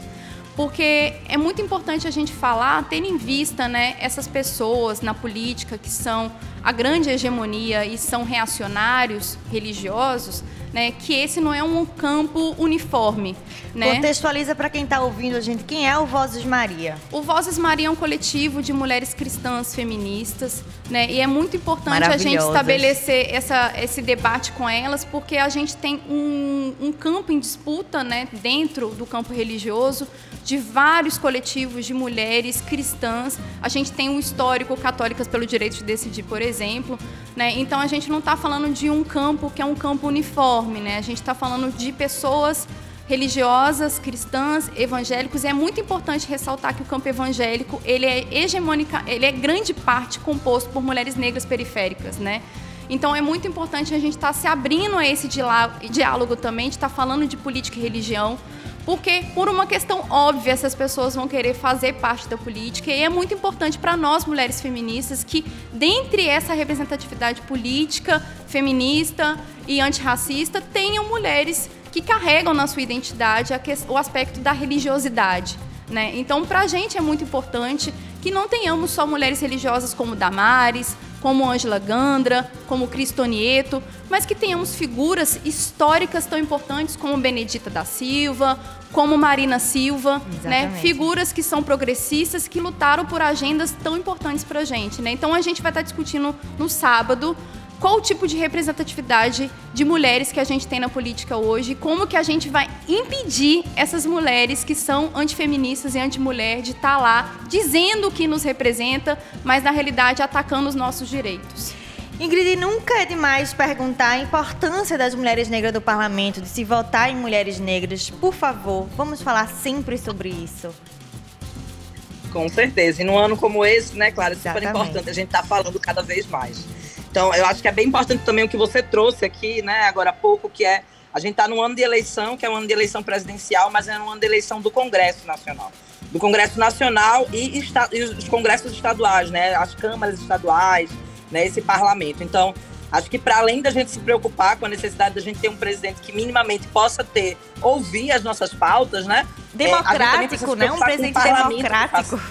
porque é muito importante a gente falar, ter em vista né, essas pessoas na política que são a grande hegemonia e são reacionários religiosos, né, que esse não é um campo uniforme. Né? Contextualiza para quem está ouvindo a gente, quem é o Vozes Maria? O Vozes Maria é um coletivo de mulheres cristãs feministas, né, e é muito importante a gente estabelecer essa, esse debate com elas, porque a gente tem um, um campo em disputa né, dentro do campo religioso de vários coletivos de mulheres cristãs. A gente tem um histórico Católicas pelo Direito de Decidir, por exemplo. Né? Então a gente não está falando de um campo que é um campo uniforme, né? a gente está falando de pessoas religiosas, cristãs, evangélicos, e é muito importante ressaltar que o campo evangélico, ele é hegemônica, ele é grande parte composto por mulheres negras periféricas, né? Então é muito importante a gente estar tá se abrindo a esse diálogo também, de estar tá falando de política e religião, Porque, por uma questão óbvia, essas pessoas vão querer fazer parte da política e é muito importante para nós, mulheres feministas, que, dentre essa representatividade política, feminista e antirracista, tenham mulheres que carregam na sua identidade o aspecto da religiosidade. Né? Então, para a gente é muito importante que não tenhamos só mulheres religiosas como Damares, como Ângela Gandra, como Cristonieto, mas que tenhamos figuras históricas tão importantes como Benedita da Silva, como Marina Silva, né? Figuras que são progressistas que lutaram por agendas tão importantes para a gente, né? Então a gente vai estar discutindo no sábado qual o tipo de representatividade de mulheres que a gente tem na política hoje, como que a gente vai impedir essas mulheres que são antifeministas e antimulher de estar tá lá dizendo o que nos representa, mas na realidade atacando os nossos direitos. Ingrid, nunca é demais perguntar a importância das mulheres negras do parlamento, de se votar em mulheres negras. Por favor, vamos falar sempre sobre isso. Com certeza. E num ano como esse, né, claro, é super importante a gente estar tá falando cada vez mais. Então, eu acho que é bem importante também o que você trouxe aqui, né, agora há pouco, que é a gente está no ano de eleição, que é um ano de eleição presidencial, mas é um ano de eleição do Congresso Nacional. Do Congresso Nacional e, e os congressos estaduais, né, as câmaras estaduais, né, esse parlamento. Então, acho que para além da gente se preocupar com a necessidade da gente ter um presidente que minimamente possa ter, ouvir as nossas pautas, né? Democrático, é, né? Um presidente democrático.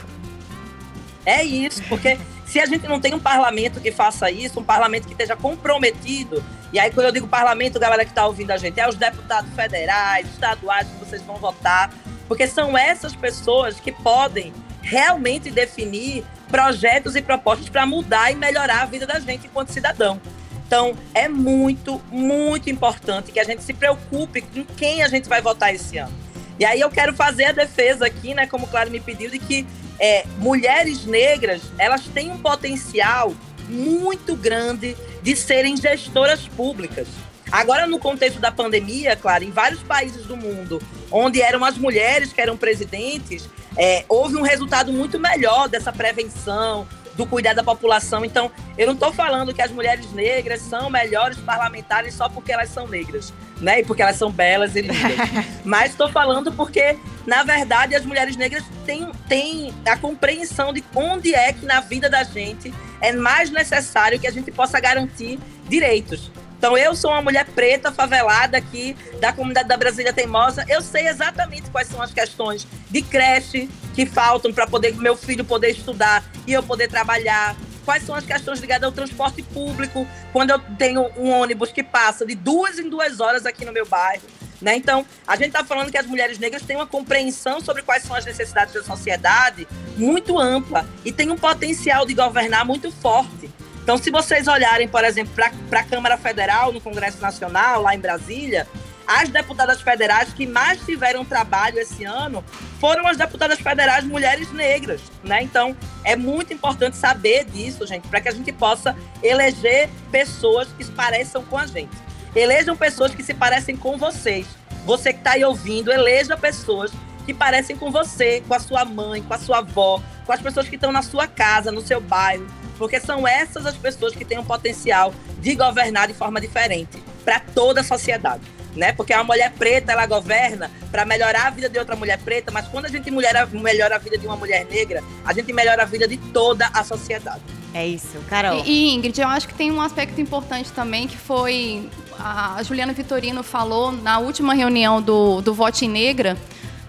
É isso, porque se a gente não tem um parlamento que faça isso, um parlamento que esteja comprometido, e aí quando eu digo parlamento, galera que está ouvindo a gente, é os deputados federais, estaduais que vocês vão votar, porque são essas pessoas que podem realmente definir projetos e propostas para mudar e melhorar a vida da gente enquanto cidadão. Então, é muito, muito importante que a gente se preocupe com quem a gente vai votar esse ano. E aí eu quero fazer a defesa aqui, né, como o Claro me pediu, de que é, mulheres negras elas têm um potencial muito grande de serem gestoras públicas. Agora, no contexto da pandemia, claro, em vários países do mundo, onde eram as mulheres que eram presidentes, é, houve um resultado muito melhor dessa prevenção, do cuidar da população. Então, eu não estou falando que as mulheres negras são melhores parlamentares só porque elas são negras, né? E porque elas são belas e lindas. Mas estou falando porque, na verdade, as mulheres negras têm, têm a compreensão de onde é que na vida da gente é mais necessário que a gente possa garantir direitos. Então, eu sou uma mulher preta, favelada aqui, da comunidade da Brasília Teimosa. Eu sei exatamente quais são as questões de creche que faltam para poder meu filho poder estudar e eu poder trabalhar. Quais são as questões ligadas ao transporte público, quando eu tenho um ônibus que passa de duas em duas horas aqui no meu bairro. Né? Então, a gente está falando que as mulheres negras têm uma compreensão sobre quais são as necessidades da sociedade muito ampla e têm um potencial de governar muito forte. Então, se vocês olharem, por exemplo, para a Câmara Federal, no Congresso Nacional, lá em Brasília, as deputadas federais que mais tiveram trabalho esse ano foram as deputadas federais mulheres negras, né? Então, é muito importante saber disso, gente, para que a gente possa eleger pessoas que se pareçam com a gente. Elejam pessoas que se parecem com vocês. Você que está aí ouvindo, eleja pessoas que parecem com você, com a sua mãe, com a sua avó, com as pessoas que estão na sua casa, no seu bairro, porque são essas as pessoas que têm o potencial de governar de forma diferente para toda a sociedade. Né? Porque a mulher preta ela governa para melhorar a vida de outra mulher preta, mas quando a gente melhora, melhora a vida de uma mulher negra, a gente melhora a vida de toda a sociedade. É isso, Carol. E, e Ingrid, eu acho que tem um aspecto importante também que foi a Juliana Vitorino falou na última reunião do, do Vote Negra,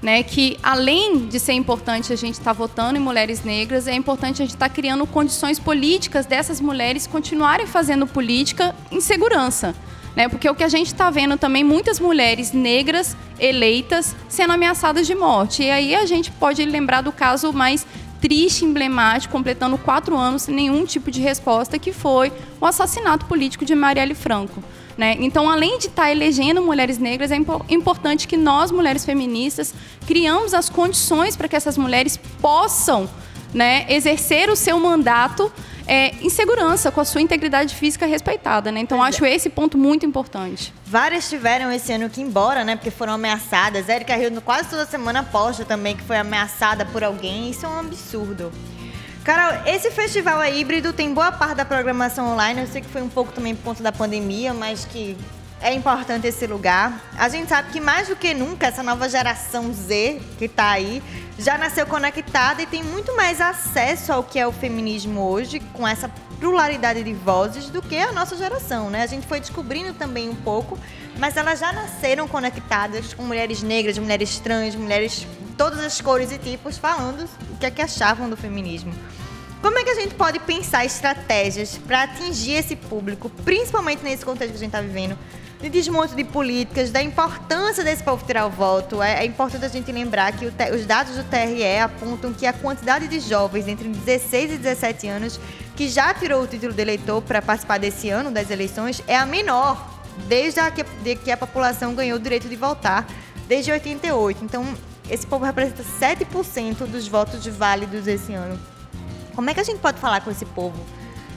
né, que além de ser importante a gente estar tá votando em mulheres negras, é importante a gente estar tá criando condições políticas dessas mulheres continuarem fazendo política em segurança. Né, porque o que a gente está vendo também, muitas mulheres negras eleitas sendo ameaçadas de morte. E aí a gente pode lembrar do caso mais triste, emblemático, completando quatro anos sem nenhum tipo de resposta, que foi o assassinato político de Marielle Franco. Né? Então, além de estar tá elegendo mulheres negras, é importante que nós, mulheres feministas, criamos as condições para que essas mulheres possam né, exercer o seu mandato é, em segurança, com a sua integridade física respeitada. Né? Então, acho esse ponto muito importante. Várias tiveram esse ano que ir embora, né? Porque foram ameaçadas. Érica Rio quase toda semana posta também que foi ameaçada por alguém. Isso é um absurdo. Carol, esse festival é híbrido, tem boa parte da programação online. Eu sei que foi um pouco também por conta da pandemia, mas que é importante esse lugar. A gente sabe que mais do que nunca essa nova geração Z que está aí já nasceu conectada e tem muito mais acesso ao que é o feminismo hoje, com essa pluralidade de vozes, do que a nossa geração, né? A gente foi descobrindo também um pouco, mas elas já nasceram conectadas com mulheres negras, mulheres trans, mulheres todas as cores e tipos, falando o que é que achavam do feminismo. Como é que a gente pode pensar estratégias para atingir esse público, principalmente nesse contexto que a gente está vivendo, de desmonte de políticas, da importância desse povo tirar o voto? É, é importante a gente lembrar que os dados do TRE apontam que a quantidade de jovens entre 16 e 17 anos que já tirou o título de eleitor para participar desse ano das eleições é a menor desde a que, de que a população ganhou o direito de votar, desde 88. Então, esse povo representa 7% dos votos válidos esse ano. Como é que a gente pode falar com esse povo?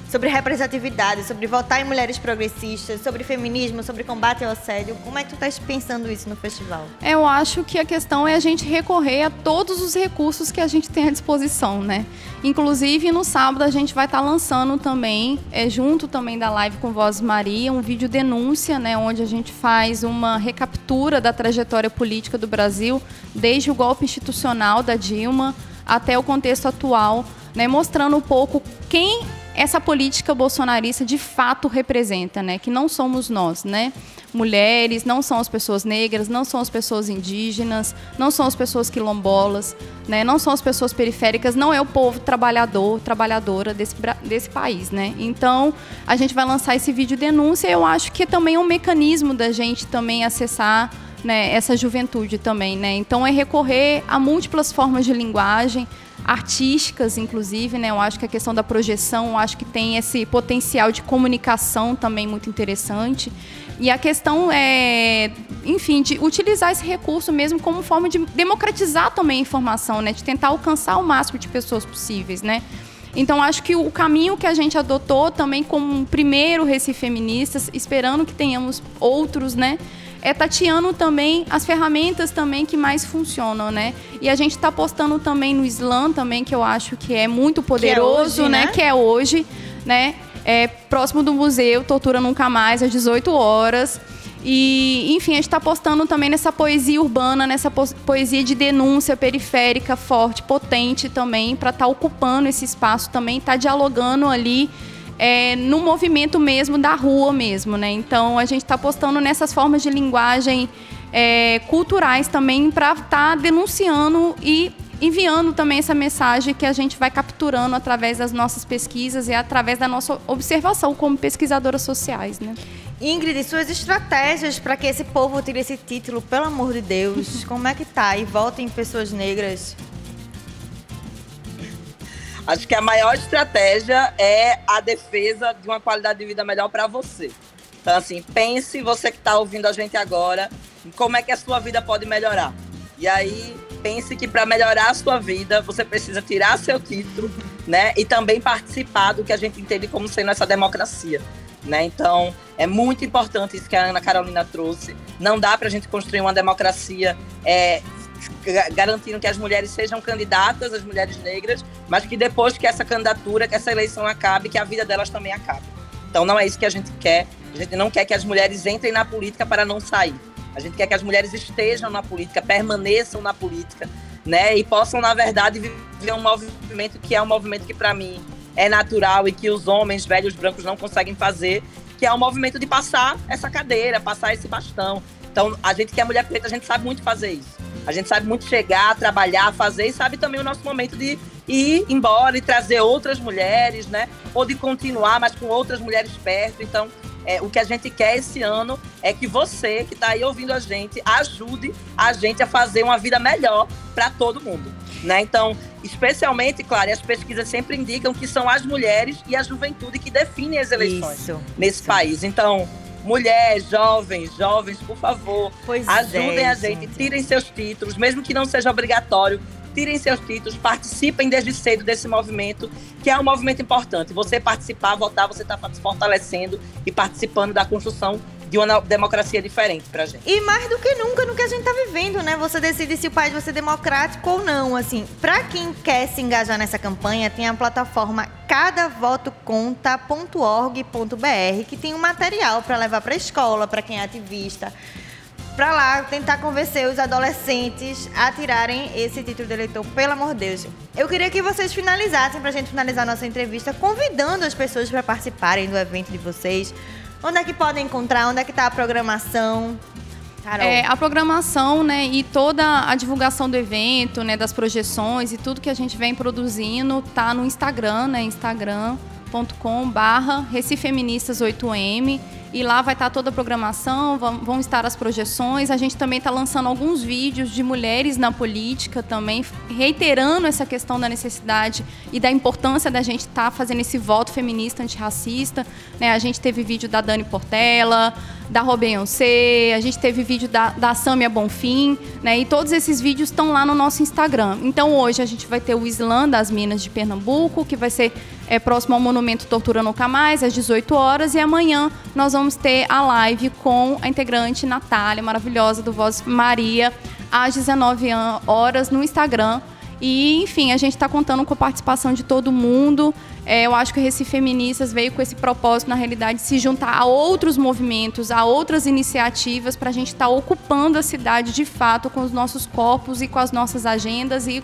Sobre representatividade, sobre votar em mulheres progressistas, sobre feminismo, sobre combate ao assédio. Como é que tu estás pensando isso no festival? Eu acho que a questão é a gente recorrer a todos os recursos que a gente tem à disposição, né? Inclusive, no sábado a gente vai estar tá lançando também, é, junto também da live com Voz Maria, um vídeo denúncia, né? Onde a gente faz uma recaptura da trajetória política do Brasil, desde o golpe institucional da Dilma até o contexto atual né, mostrando um pouco quem essa política bolsonarista de fato representa, né? Que não somos nós, né? Mulheres, não são as pessoas negras, não são as pessoas indígenas, não são as pessoas quilombolas, né? Não são as pessoas periféricas, não é o povo trabalhador, trabalhadora desse, desse país, né? Então, a gente vai lançar esse vídeo denúncia. Eu acho que também é um mecanismo da gente também acessar né, essa juventude também, né? Então, é recorrer a múltiplas formas de linguagem, artísticas, inclusive, né? Eu acho que a questão da projeção, eu acho que tem esse potencial de comunicação também muito interessante. E a questão é, enfim, de utilizar esse recurso mesmo como forma de democratizar também a informação, né? De tentar alcançar o máximo de pessoas possíveis, né? Então, acho que o caminho que a gente adotou também como um primeiro Recife Feministas, esperando que tenhamos outros, né? É tateando também as ferramentas também que mais funcionam, né? E a gente está postando também no Slam também, que eu acho que é muito poderoso, é hoje, né? né? Que é hoje, né? É próximo do museu, Tortura Nunca Mais, às 18 horas. E, enfim, a gente está postando também nessa poesia urbana, nessa poesia de denúncia periférica, forte, potente também, para estar tá ocupando esse espaço também, estar tá dialogando ali é, no movimento mesmo da rua mesmo, né? Então a gente está apostando nessas formas de linguagem é, culturais também para estar tá denunciando e enviando também essa mensagem que a gente vai capturando através das nossas pesquisas e através da nossa observação como pesquisadoras sociais, né? Ingrid, suas estratégias para que esse povo tire esse título, pelo amor de Deus, como é que tá? E votem pessoas negras Acho que a maior estratégia é a defesa de uma qualidade de vida melhor para você. Então, assim, pense você que está ouvindo a gente agora, como é que a sua vida pode melhorar. E aí, pense que para melhorar a sua vida, você precisa tirar seu título, né? E também participar do que a gente entende como sendo essa democracia. Né? Então, é muito importante isso que a Ana Carolina trouxe. Não dá para a gente construir uma democracia é, garantindo que as mulheres sejam candidatas, as mulheres negras, mas que depois que essa candidatura, que essa eleição acabe, que a vida delas também acabe. Então não é isso que a gente quer. A gente não quer que as mulheres entrem na política para não sair. A gente quer que as mulheres estejam na política, permaneçam na política, né? E possam, na verdade, viver um movimento que é um movimento que, para mim, é natural e que os homens velhos brancos não conseguem fazer, que é o um movimento de passar essa cadeira, passar esse bastão. Então, a gente que é mulher preta, a gente sabe muito fazer isso. A gente sabe muito chegar, trabalhar, fazer e sabe também o nosso momento de ir embora e trazer outras mulheres, né? Ou de continuar, mas com outras mulheres perto. Então, é, o que a gente quer esse ano é que você que está aí ouvindo a gente ajude a gente a fazer uma vida melhor para todo mundo. Né? Então, especialmente, claro, as pesquisas sempre indicam que são as mulheres e a juventude que definem as eleições Isso. nesse Isso. país. Então, Mulheres, jovens, jovens, por favor, pois ajudem é, a gente, gente, tirem seus títulos, mesmo que não seja obrigatório, tirem seus títulos, participem desde cedo desse movimento, que é um movimento importante. Você participar, votar, você está fortalecendo e participando da construção de uma democracia diferente pra gente. E mais do que nunca no que a gente tá vivendo, né? Você decide se o país vai ser democrático ou não, assim. Pra quem quer se engajar nessa campanha, tem a plataforma cadavotoconta.org.br, que tem um material para levar para a escola, para quem é ativista, para lá tentar convencer os adolescentes a tirarem esse título de eleitor, pelo amor de Deus. Eu queria que vocês finalizassem, para a gente finalizar nossa entrevista, convidando as pessoas para participarem do evento de vocês. Onde é que podem encontrar? Onde é que está a programação? Carol. É, a programação, né, e toda a divulgação do evento, né, das projeções e tudo que a gente vem produzindo tá no Instagram, né, instagram.com/barra Recifeministas 8M e lá vai estar toda a programação, vão, estar as projeções. A gente também está lançando alguns vídeos de mulheres na política também, reiterando essa questão da necessidade e da importância da gente estar tá fazendo esse voto feminista antirracista. Né? A gente teve vídeo da Dani Portela, da Robeyonce, a gente teve vídeo da, da Samia Bonfim, né? E todos esses vídeos estão lá no nosso Instagram. Então hoje a gente vai ter o Islã das Minas de Pernambuco, que vai ser é, próximo ao Monumento Tortura Nunca Mais, às 18 horas. E amanhã nós vamos ter a live com a integrante Natália, maravilhosa do Voz Maria, às 19 horas no Instagram. E, enfim, a gente está contando com a participação de todo mundo. É, eu acho que o Recife Feministas veio com esse propósito, na realidade, de se juntar a outros movimentos, a outras iniciativas, para a gente estar tá ocupando a cidade de fato com os nossos corpos e com as nossas agendas e,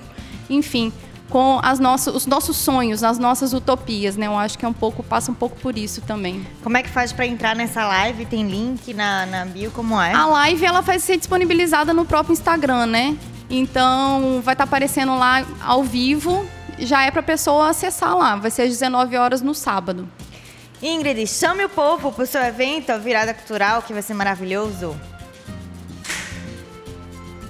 enfim, com as nossas, os nossos sonhos, as nossas utopias, né? Eu acho que é um pouco passa um pouco por isso também. Como é que faz para entrar nessa live? Tem link na, na bio? Como é? A live ela vai ser disponibilizada no próprio Instagram, né? Então vai estar tá aparecendo lá ao vivo já é para a pessoa acessar lá. Vai ser às 19 horas no sábado. Ingrid, chame o povo para o seu evento, a Virada Cultural, que vai ser maravilhoso.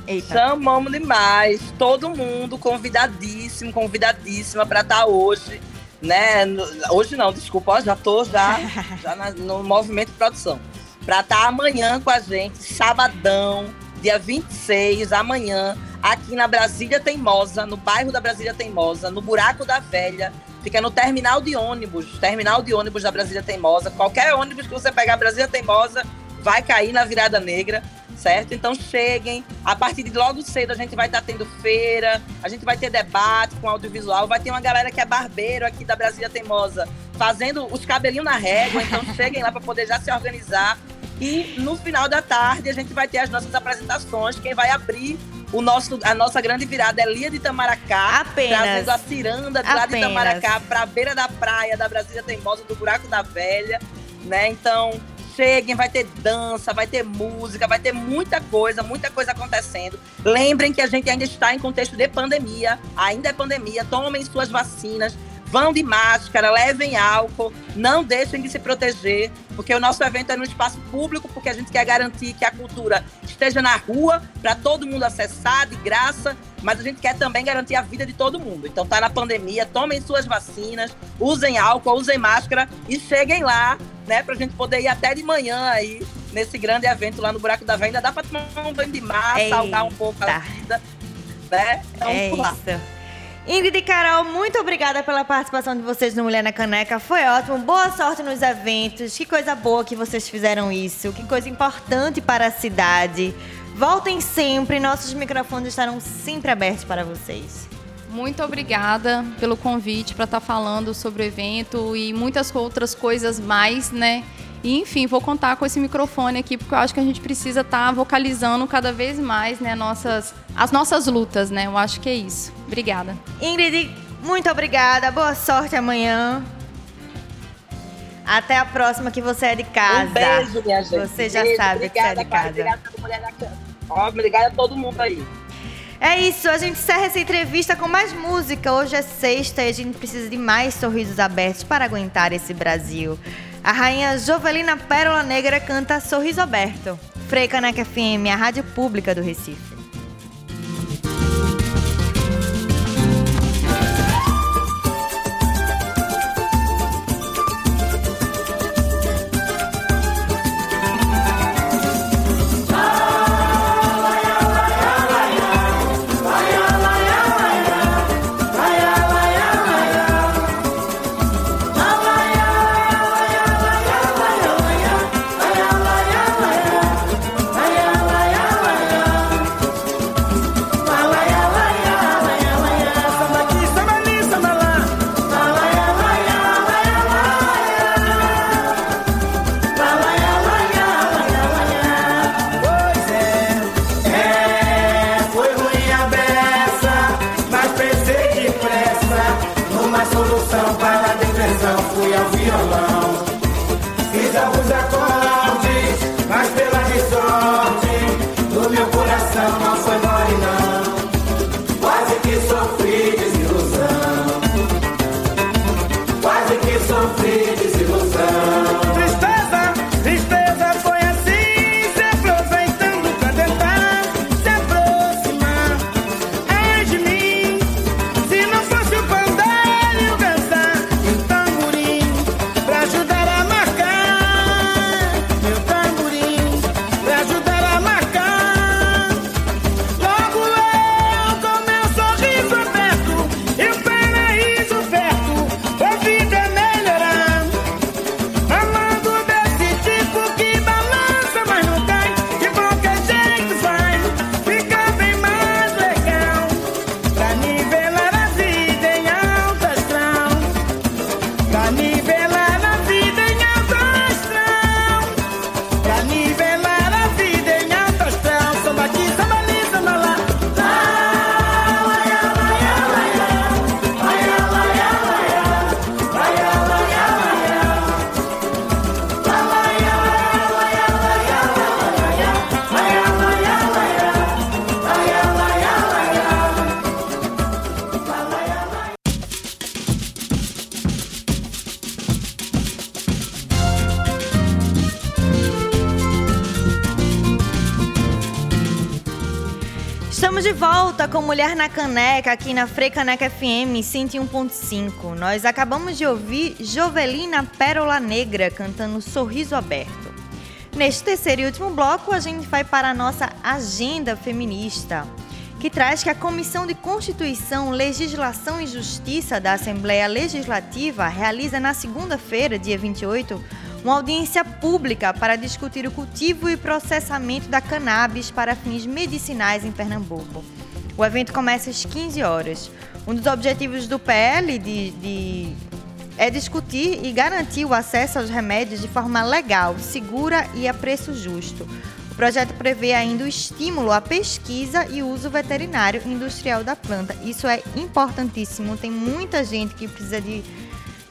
Eita. Chamamos demais. Todo mundo convidadíssimo, convidadíssima para estar tá hoje. Né? Hoje não, desculpa, já tô já, já na, no movimento de produção. Para estar tá amanhã com a gente, sabadão, dia 26, amanhã, aqui na Brasília Teimosa, no bairro da Brasília Teimosa, no Buraco da Velha. Fica no terminal de ônibus, terminal de ônibus da Brasília Teimosa. Qualquer ônibus que você pegar Brasília Teimosa vai cair na virada negra, certo? Então cheguem. A partir de logo cedo a gente vai estar tá tendo feira, a gente vai ter debate com audiovisual, vai ter uma galera que é barbeiro aqui da Brasília Teimosa fazendo os cabelinhos na régua. Então cheguem lá para poder já se organizar. E no final da tarde a gente vai ter as nossas apresentações. Quem vai abrir o nosso, a nossa grande virada é Lia de Itamaracá, Apenas. trazendo a ciranda de lá de Itamaracá para a beira da praia da Brasília Teimosa, do Buraco da Velha, né? Então, cheguem, vai ter dança, vai ter música, vai ter muita coisa, muita coisa acontecendo. Lembrem que a gente ainda está em contexto de pandemia, ainda é pandemia, tomem suas vacinas, Vão de máscara, levem álcool, não deixem de se proteger, porque o nosso evento é no espaço público, porque a gente quer garantir que a cultura esteja na rua para todo mundo acessar de graça, mas a gente quer também garantir a vida de todo mundo. Então tá na pandemia, tomem suas vacinas, usem álcool, usem máscara e cheguem lá, né, pra gente poder ir até de manhã aí nesse grande evento lá no Buraco da Venda. Dá para tomar um banho de mar, saltar um pouco a vida, né? Então, é isso. Ingrid e Carol, muito obrigada pela participação de vocês no Mulher na Caneca. Foi ótimo. Boa sorte nos eventos. Que coisa boa que vocês fizeram isso. Que coisa importante para a cidade. Voltem sempre. Nossos microfones estarão sempre abertos para vocês. Muito obrigada pelo convite para estar falando sobre o evento e muitas outras coisas mais, né? E, enfim, vou contar com esse microfone aqui, porque eu acho que a gente precisa estar tá vocalizando cada vez mais né, nossas, as nossas lutas, né? Eu acho que é isso. Obrigada. Ingrid, muito obrigada. Boa sorte amanhã. Até a próxima, que você é de casa. Um beijo, minha gente. Você já beijo, sabe obrigada, que você é de casa. Obrigada, obrigada a todo mundo aí. É isso, a gente encerra essa entrevista com mais música. Hoje é sexta e a gente precisa de mais sorrisos abertos para aguentar esse Brasil. A rainha Jovelina Pérola Negra canta Sorriso Aberto. Frei Caneca FM, a rádio pública do Recife. Mulher na Caneca aqui na Frecaneca FM 101.5. Nós acabamos de ouvir Jovelina Pérola Negra cantando Sorriso Aberto. Neste terceiro e último bloco, a gente vai para a nossa agenda feminista, que traz que a Comissão de Constituição, Legislação e Justiça da Assembleia Legislativa realiza na segunda-feira, dia 28, uma audiência pública para discutir o cultivo e processamento da cannabis para fins medicinais em Pernambuco. O evento começa às 15 horas. Um dos objetivos do PL de, de- é discutir e garantir o acesso aos remédios de forma legal, segura e a preço justo. O projeto prevê ainda o estímulo à pesquisa e uso veterinário industrial da planta. Isso é importantíssimo. Tem muita gente que precisa de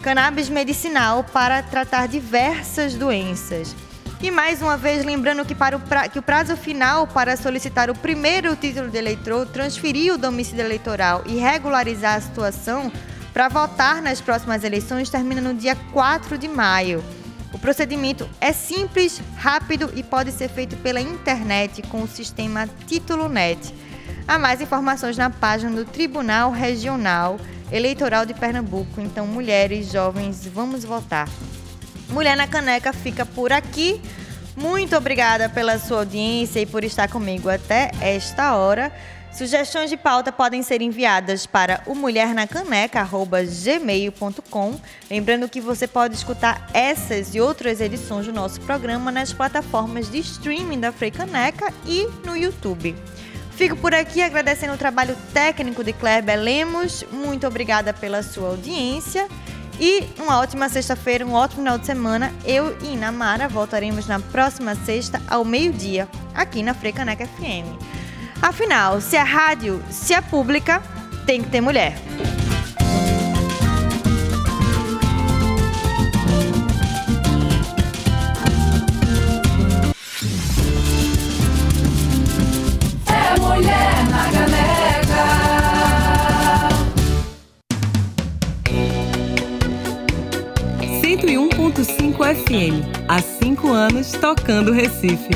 cannabis medicinal para tratar diversas doenças. E mais uma vez, lembrando que, para o pra- que o prazo final para solicitar o primeiro título de eleitor, transferir o domicílio eleitoral e regularizar a situação para votar nas próximas eleições termina no dia 4 de maio. O procedimento é simples, rápido e pode ser feito pela internet com o sistema Título Net. Há mais informações na página do Tribunal Regional Eleitoral de Pernambuco. Então, mulheres, jovens, vamos votar. Mulher na Caneca fica por aqui. Muito obrigada pela sua audiência e por estar comigo até esta hora. Sugestões de pauta podem ser enviadas para o mulhernacaneca.gmail.com. Lembrando que você pode escutar essas e outras edições do nosso programa nas plataformas de streaming da Freicaneca e no YouTube. Fico por aqui agradecendo o trabalho técnico de Kleber Lemos. Muito obrigada pela sua audiência. E uma ótima sexta-feira, um ótimo final de semana. Eu e Inamara voltaremos na próxima sexta ao meio-dia, aqui na Frecaneca FM. Afinal, se é rádio, se é pública, tem que ter mulher. 101.5 FM. Há cinco anos tocando Recife.